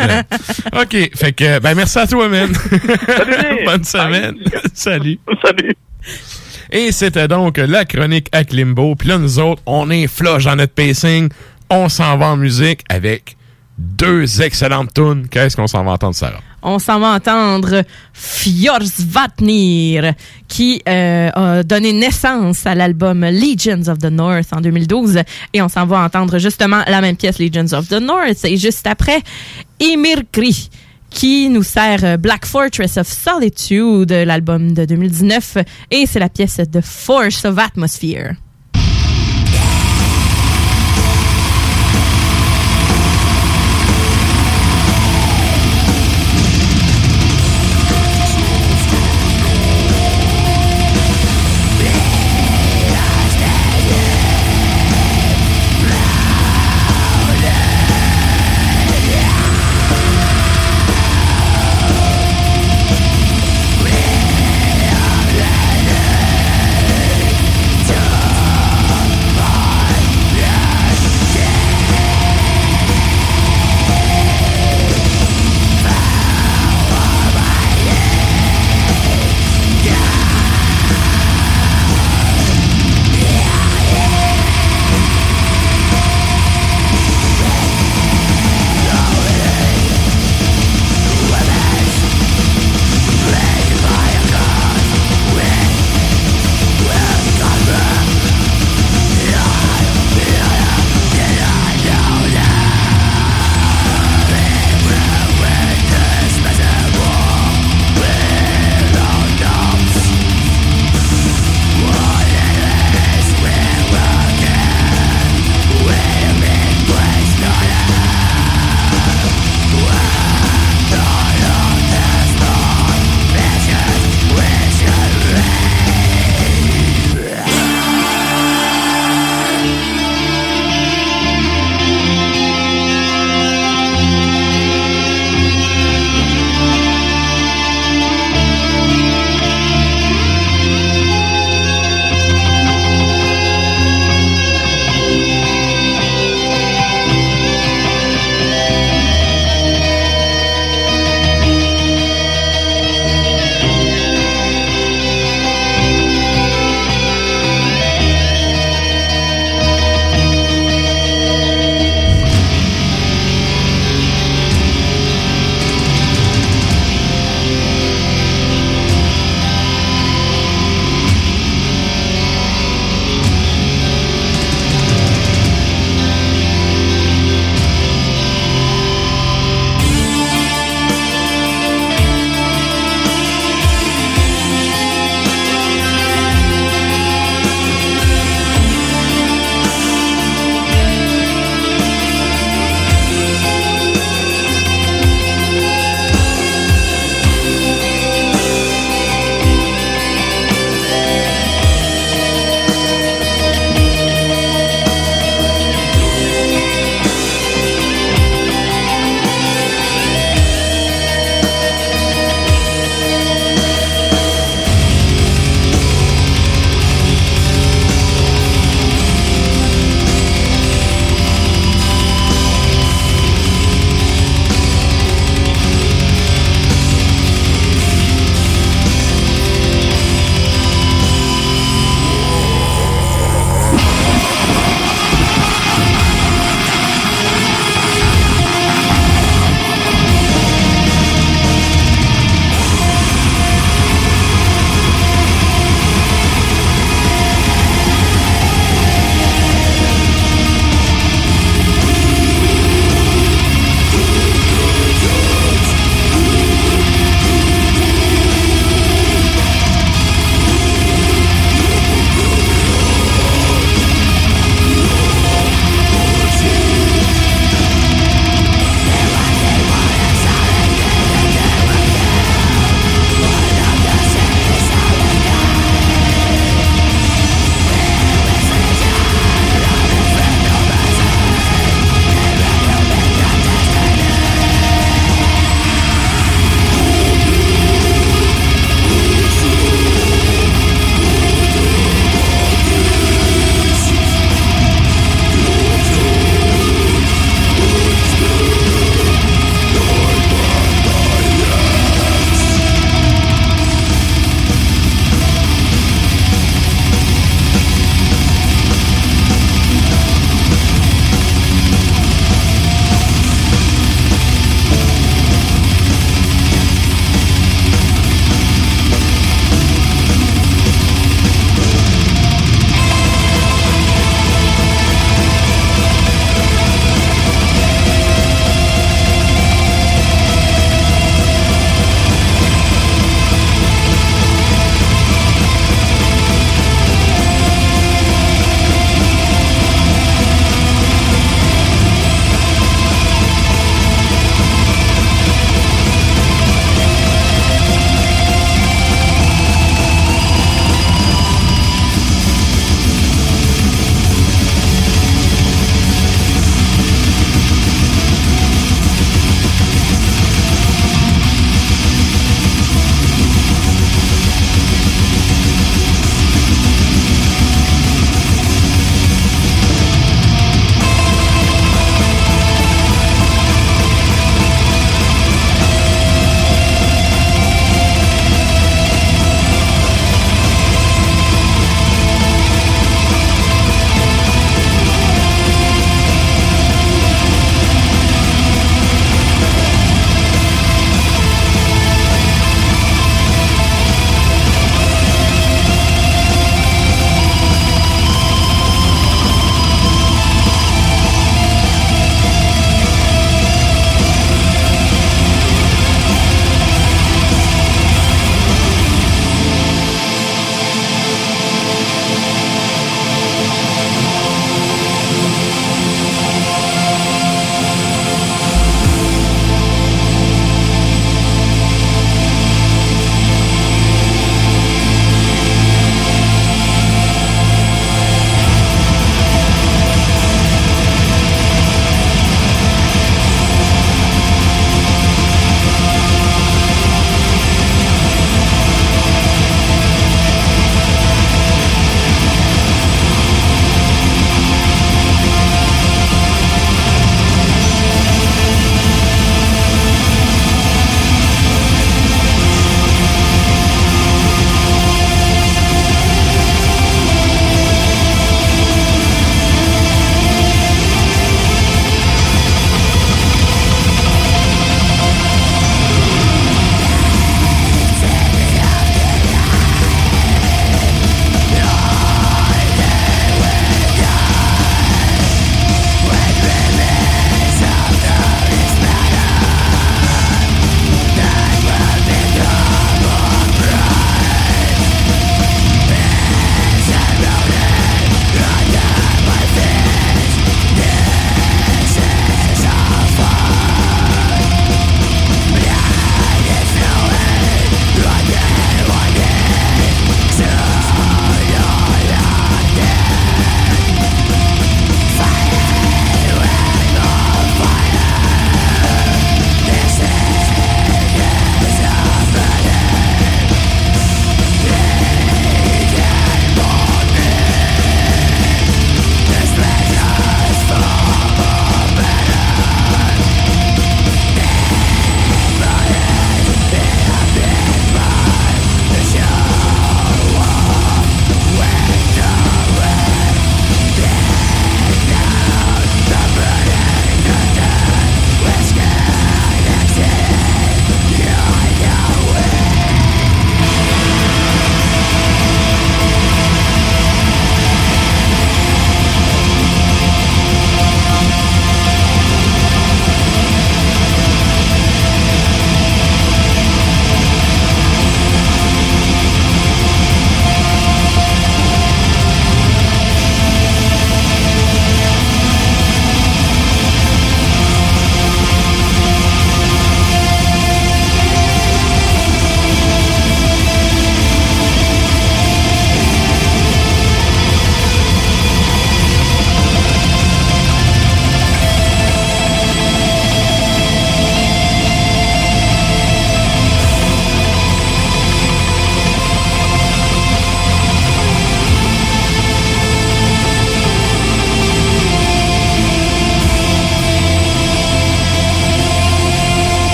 [LAUGHS] OK. Fait que, ben, merci à toi, man. Salut. [LAUGHS] Bonne semaine. Salut. Salut. Et c'était donc la chronique à Klimbo. Puis là, nous autres, on est floche dans notre pacing. On s'en va en musique avec deux excellentes tunes. Qu'est-ce qu'on s'en va entendre, Sarah? on s'en va entendre Fjorsvatnir, qui euh, a donné naissance à l'album Legions of the North en 2012. Et on s'en va entendre justement la même pièce, Legions of the North. Et juste après, Emir Kri qui nous sert Black Fortress of Solitude, l'album de 2019, et c'est la pièce The Force of Atmosphere.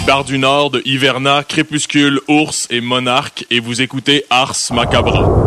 Bar du Nord Hiverna, Crépuscule, Ours et Monarque et vous écoutez Ars Macabra.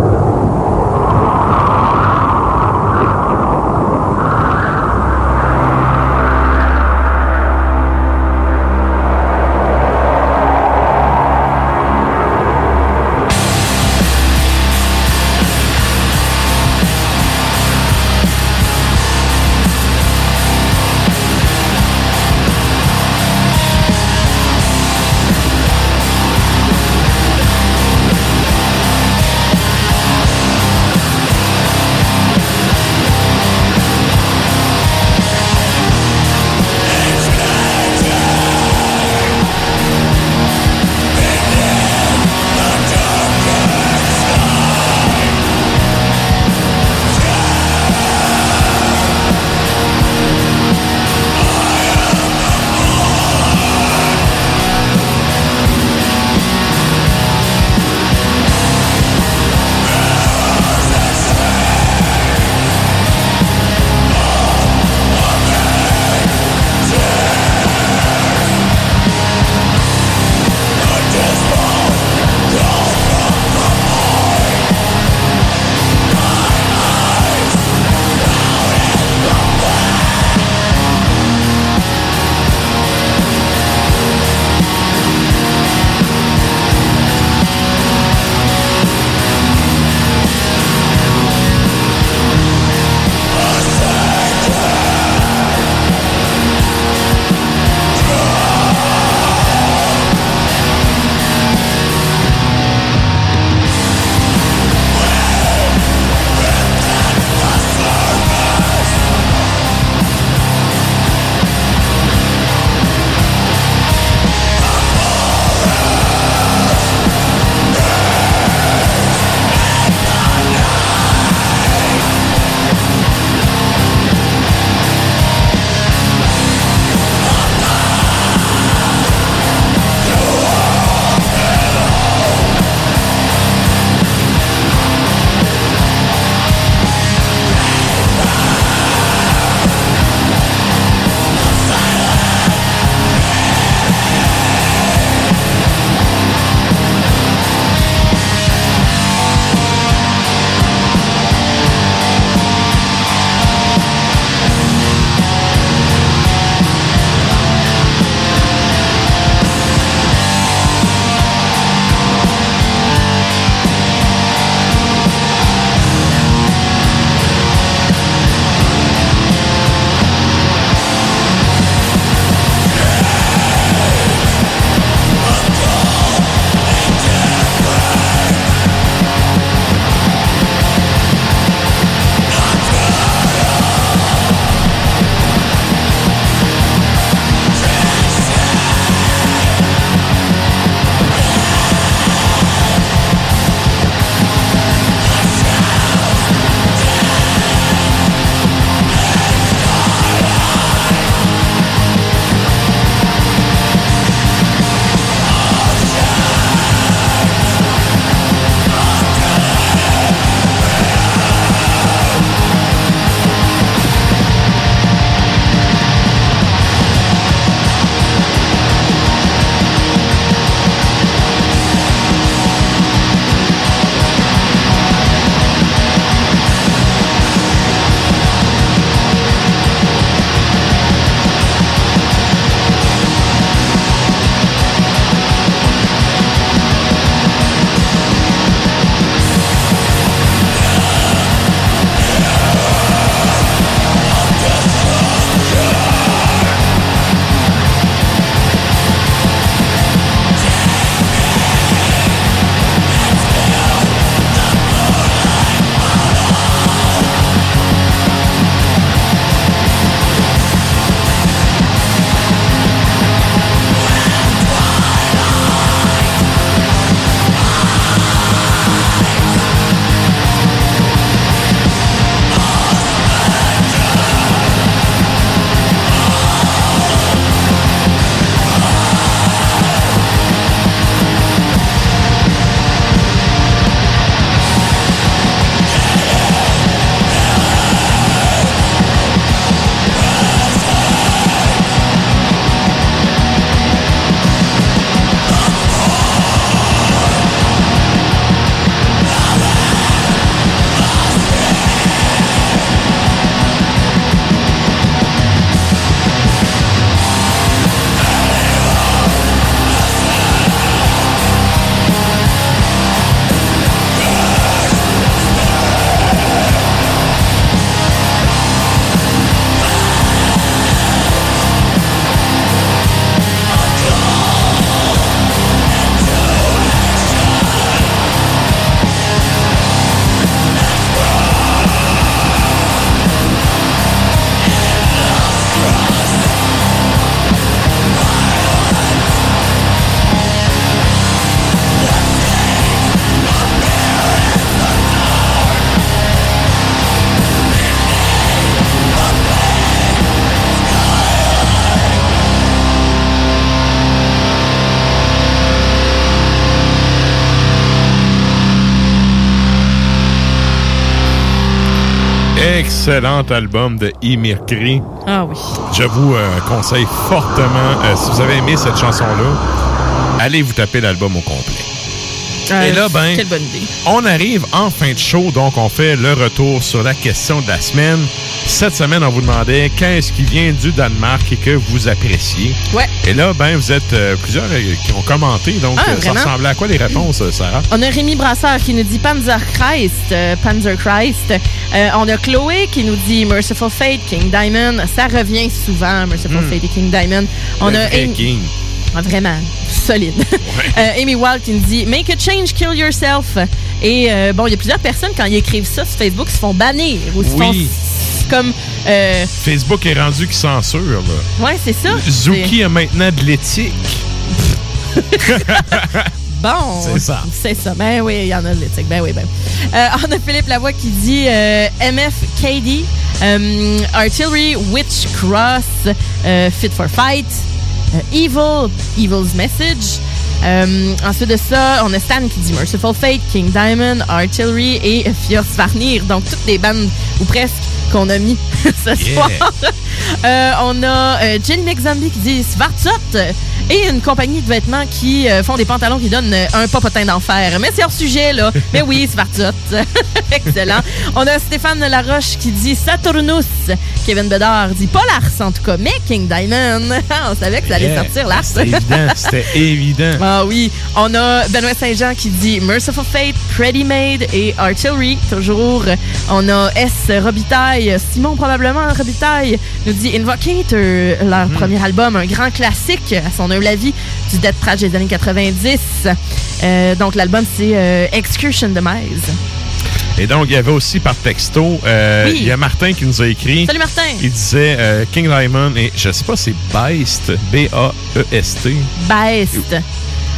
Excellent album de Imirkri. Ah oui. Je vous euh, conseille fortement, euh, si vous avez aimé cette chanson-là, allez vous taper l'album au complet. Et là, ben, Quelle bonne idée. on arrive en fin de show, donc on fait le retour sur la question de la semaine. Cette semaine, on vous demandait qu'est-ce qui vient du Danemark et que vous appréciez? Ouais. Et là, ben, vous êtes euh, plusieurs euh, qui ont commenté, donc Ah, euh, ça vraiment? ressemblait à quoi les réponses, euh, Sarah? On a Rémi Brasseur qui nous dit Panzer Christ. euh, Panzer Christ. Euh, on a Chloé qui nous dit Merciful Fate, King Diamond. Ça revient souvent, Merciful Hmm. Fate et King Diamond. On Le a vrai Amy- King. Ah, Vraiment, solide. [LAUGHS] Euh, Amy Wald qui nous dit Make a change, kill yourself. Et euh, bon, il y a plusieurs personnes, quand ils écrivent ça sur Facebook, se font bannir ou se font comme. euh, Facebook est rendu qui censure, là. ouais, c'est ça. Zuki a maintenant de l'éthique. [LAUGHS] Bon. C'est ça. C'est ça. Ben oui, il y en a de l'éthique. Ben oui, ben. Euh, on a Philippe Lavoie qui dit euh, MF KD, euh, Artillery, Witch Cross, Fit for Fight, Uh, evil, Evil's Message. Euh, ensuite de ça, on a Stan qui dit Merciful Fate, King Diamond, Artillery et Fjordsvarnir. Donc, toutes les bandes, ou presque, qu'on a mis [LAUGHS] ce Yeah. soir. Euh, on a euh, McZombie qui dit Svartsot et une compagnie de vêtements qui euh, font des pantalons qui donnent un popotin d'enfer. Mais c'est hors sujet, là. [LAUGHS] Mais oui, Svartsot. [LAUGHS] Excellent. On a Stéphane Laroche qui dit Saturnus. Kevin Bedard dit pas Lars, en tout cas, mais King Diamond. On savait que ça allait Yeah. sortir, Lars. C'était évident, c'était évident. Ah oui. On a Benoît Saint-Jean qui dit Merciful Fate, Pretty Made et Artillery. Toujours. On a S. Robitaille. Simon, probablement, Robitaille, nous dit Invocator, leur premier album, un grand classique, à son humble avis, du death thrash des années 90. Euh, donc, l'album, c'est euh, Excursion Demise. Et donc, il y avait aussi par texto, euh, Oui. il y a Martin qui nous a écrit. Salut, Martin. Il disait euh, King Diamond et je sais pas, c'est Beist, B-A-E-S-T. Best.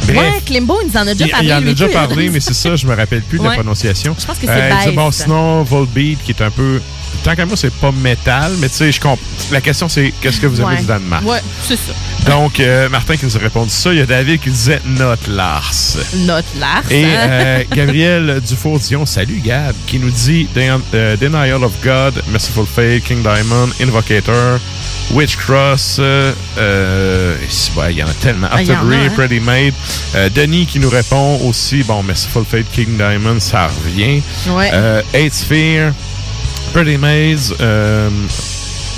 Bref. Ouais, Klimbo, il nous en a déjà parlé. il en a déjà parlé, mais c'est ça, je me rappelle plus de la prononciation. Je pense que c'est Beist. bon, sinon, Volbeat, qui est un peu. Tant qu'à moi, c'est pas métal, mais tu sais, je comprends. La question, c'est qu'est-ce que vous aimez Ouais. du Danemark? Ouais, c'est ça. Donc, euh, Martin qui nous a répondu ça. Il y a David qui disait Not Lars. Notre Lars. Et hein? euh, [LAUGHS] Gabriel Dufour-Dion, salut Gab, qui nous dit euh, Denial of God, Merciful Fate, King Diamond, Invocator, Witch Cross, euh, ouais, il y en a tellement. Ah, il y en a, Artillery, hein? Pretty Made. Denis qui nous répond aussi, bon, Merciful Fate, King Diamond, ça revient. Ouais. Eight Sphere, Pretty Maze, euh,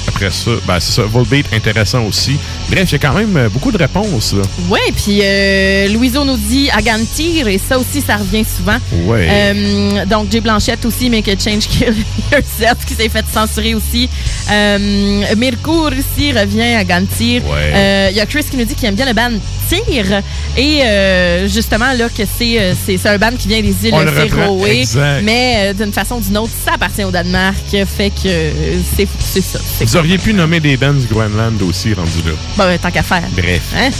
après ça, ben, c'est ça, Volbeat, intéressant aussi. Bref, il y a quand même euh, beaucoup de réponses, là. Ouais, puis euh, Louiseau nous dit Agantir, et ça aussi, ça revient souvent. Ouais. Euh, donc, Jay Blanchette aussi, Make a Change Kill [LAUGHS] Yourself, qui s'est fait censurer aussi. Euh, Mircourt aussi revient à Gantir. Ouais. Euh, Il y a Chris qui nous dit qu'il aime bien le band Et euh, justement, là, que c'est euh, c'est c'est un band qui vient des îles Féroé. Mais euh, d'une façon ou d'une autre, ça appartient au Danemark. Fait que c'est c'est ça. Vous auriez pu nommer des bands du Groenland aussi rendus là. Bon, ben, tant qu'à faire. Bref. Hein?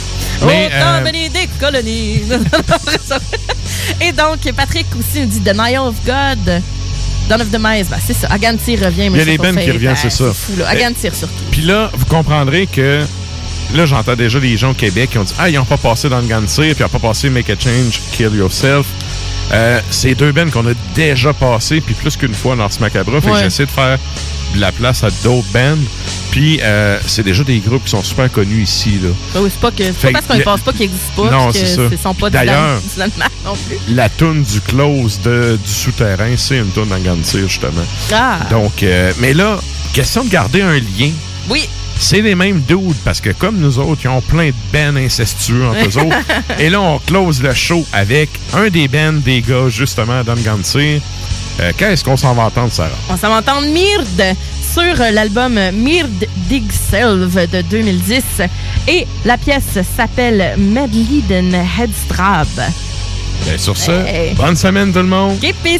Mais, Autant euh, venir des colonies. [LAUGHS] Et donc, Patrick aussi nous dit Denial of God. Dawn of the Maze, ben, c'est ça. Agantir revient. Il y a des bands qui reviennent, c'est ça. C'est là. Agantir surtout. Puis là, vous comprendrez que là, j'entends déjà des gens au Québec qui ont dit Ah, ils n'ont pas passé dans le Gantir, puis ils n'ont pas passé Make a Change, Kill Yourself. Euh, c'est deux bands qu'on a déjà passé, puis plus qu'une fois dans ce macabre. Fait que Ouais. j'essaie de faire de la place à d'autres bands. Puis euh, c'est déjà des groupes qui sont super connus ici. Là. Ben oui, c'est pas, que, pas parce qu'on que ne pense pas qu'ils n'existent pas Non, que c'est ça. ce sont pas D'ailleurs- non plus. La toune du close de, du souterrain, c'est une toune dans Gantir, justement. Ah. Donc, euh, mais là, question de garder un lien. Oui. C'est les mêmes dudes parce que comme nous autres, ils ont plein de bands incestueux entre eux autres. [LAUGHS] Et là, on close le show avec un des bands des gars, justement, Don Gantir. Euh, Qu'est-ce qu'on s'en va entendre, Sarah? On s'en va entendre Myrd sur l'album Myrd Dig Self de 2010. Et la pièce s'appelle Medliden Headstrab. Ben, sur ce, Hey. bonne semaine tout le monde! Ok, peace!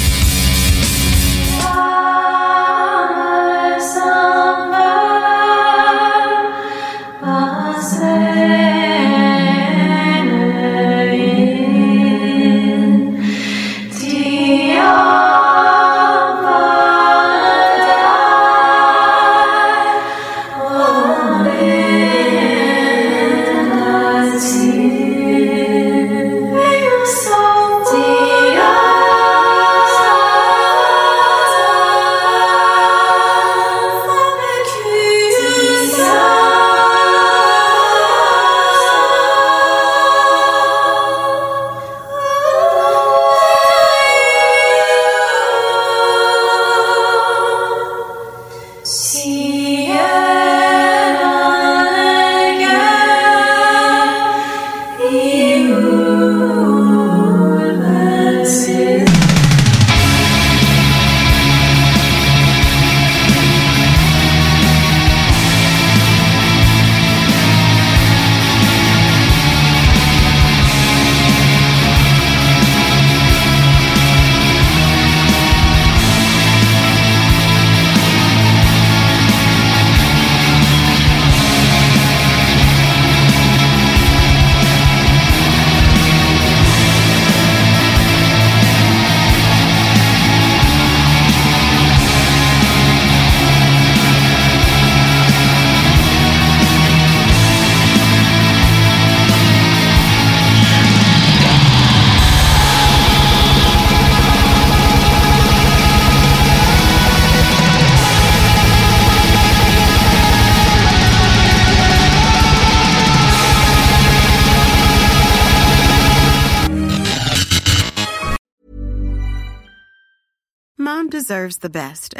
Deserves the best,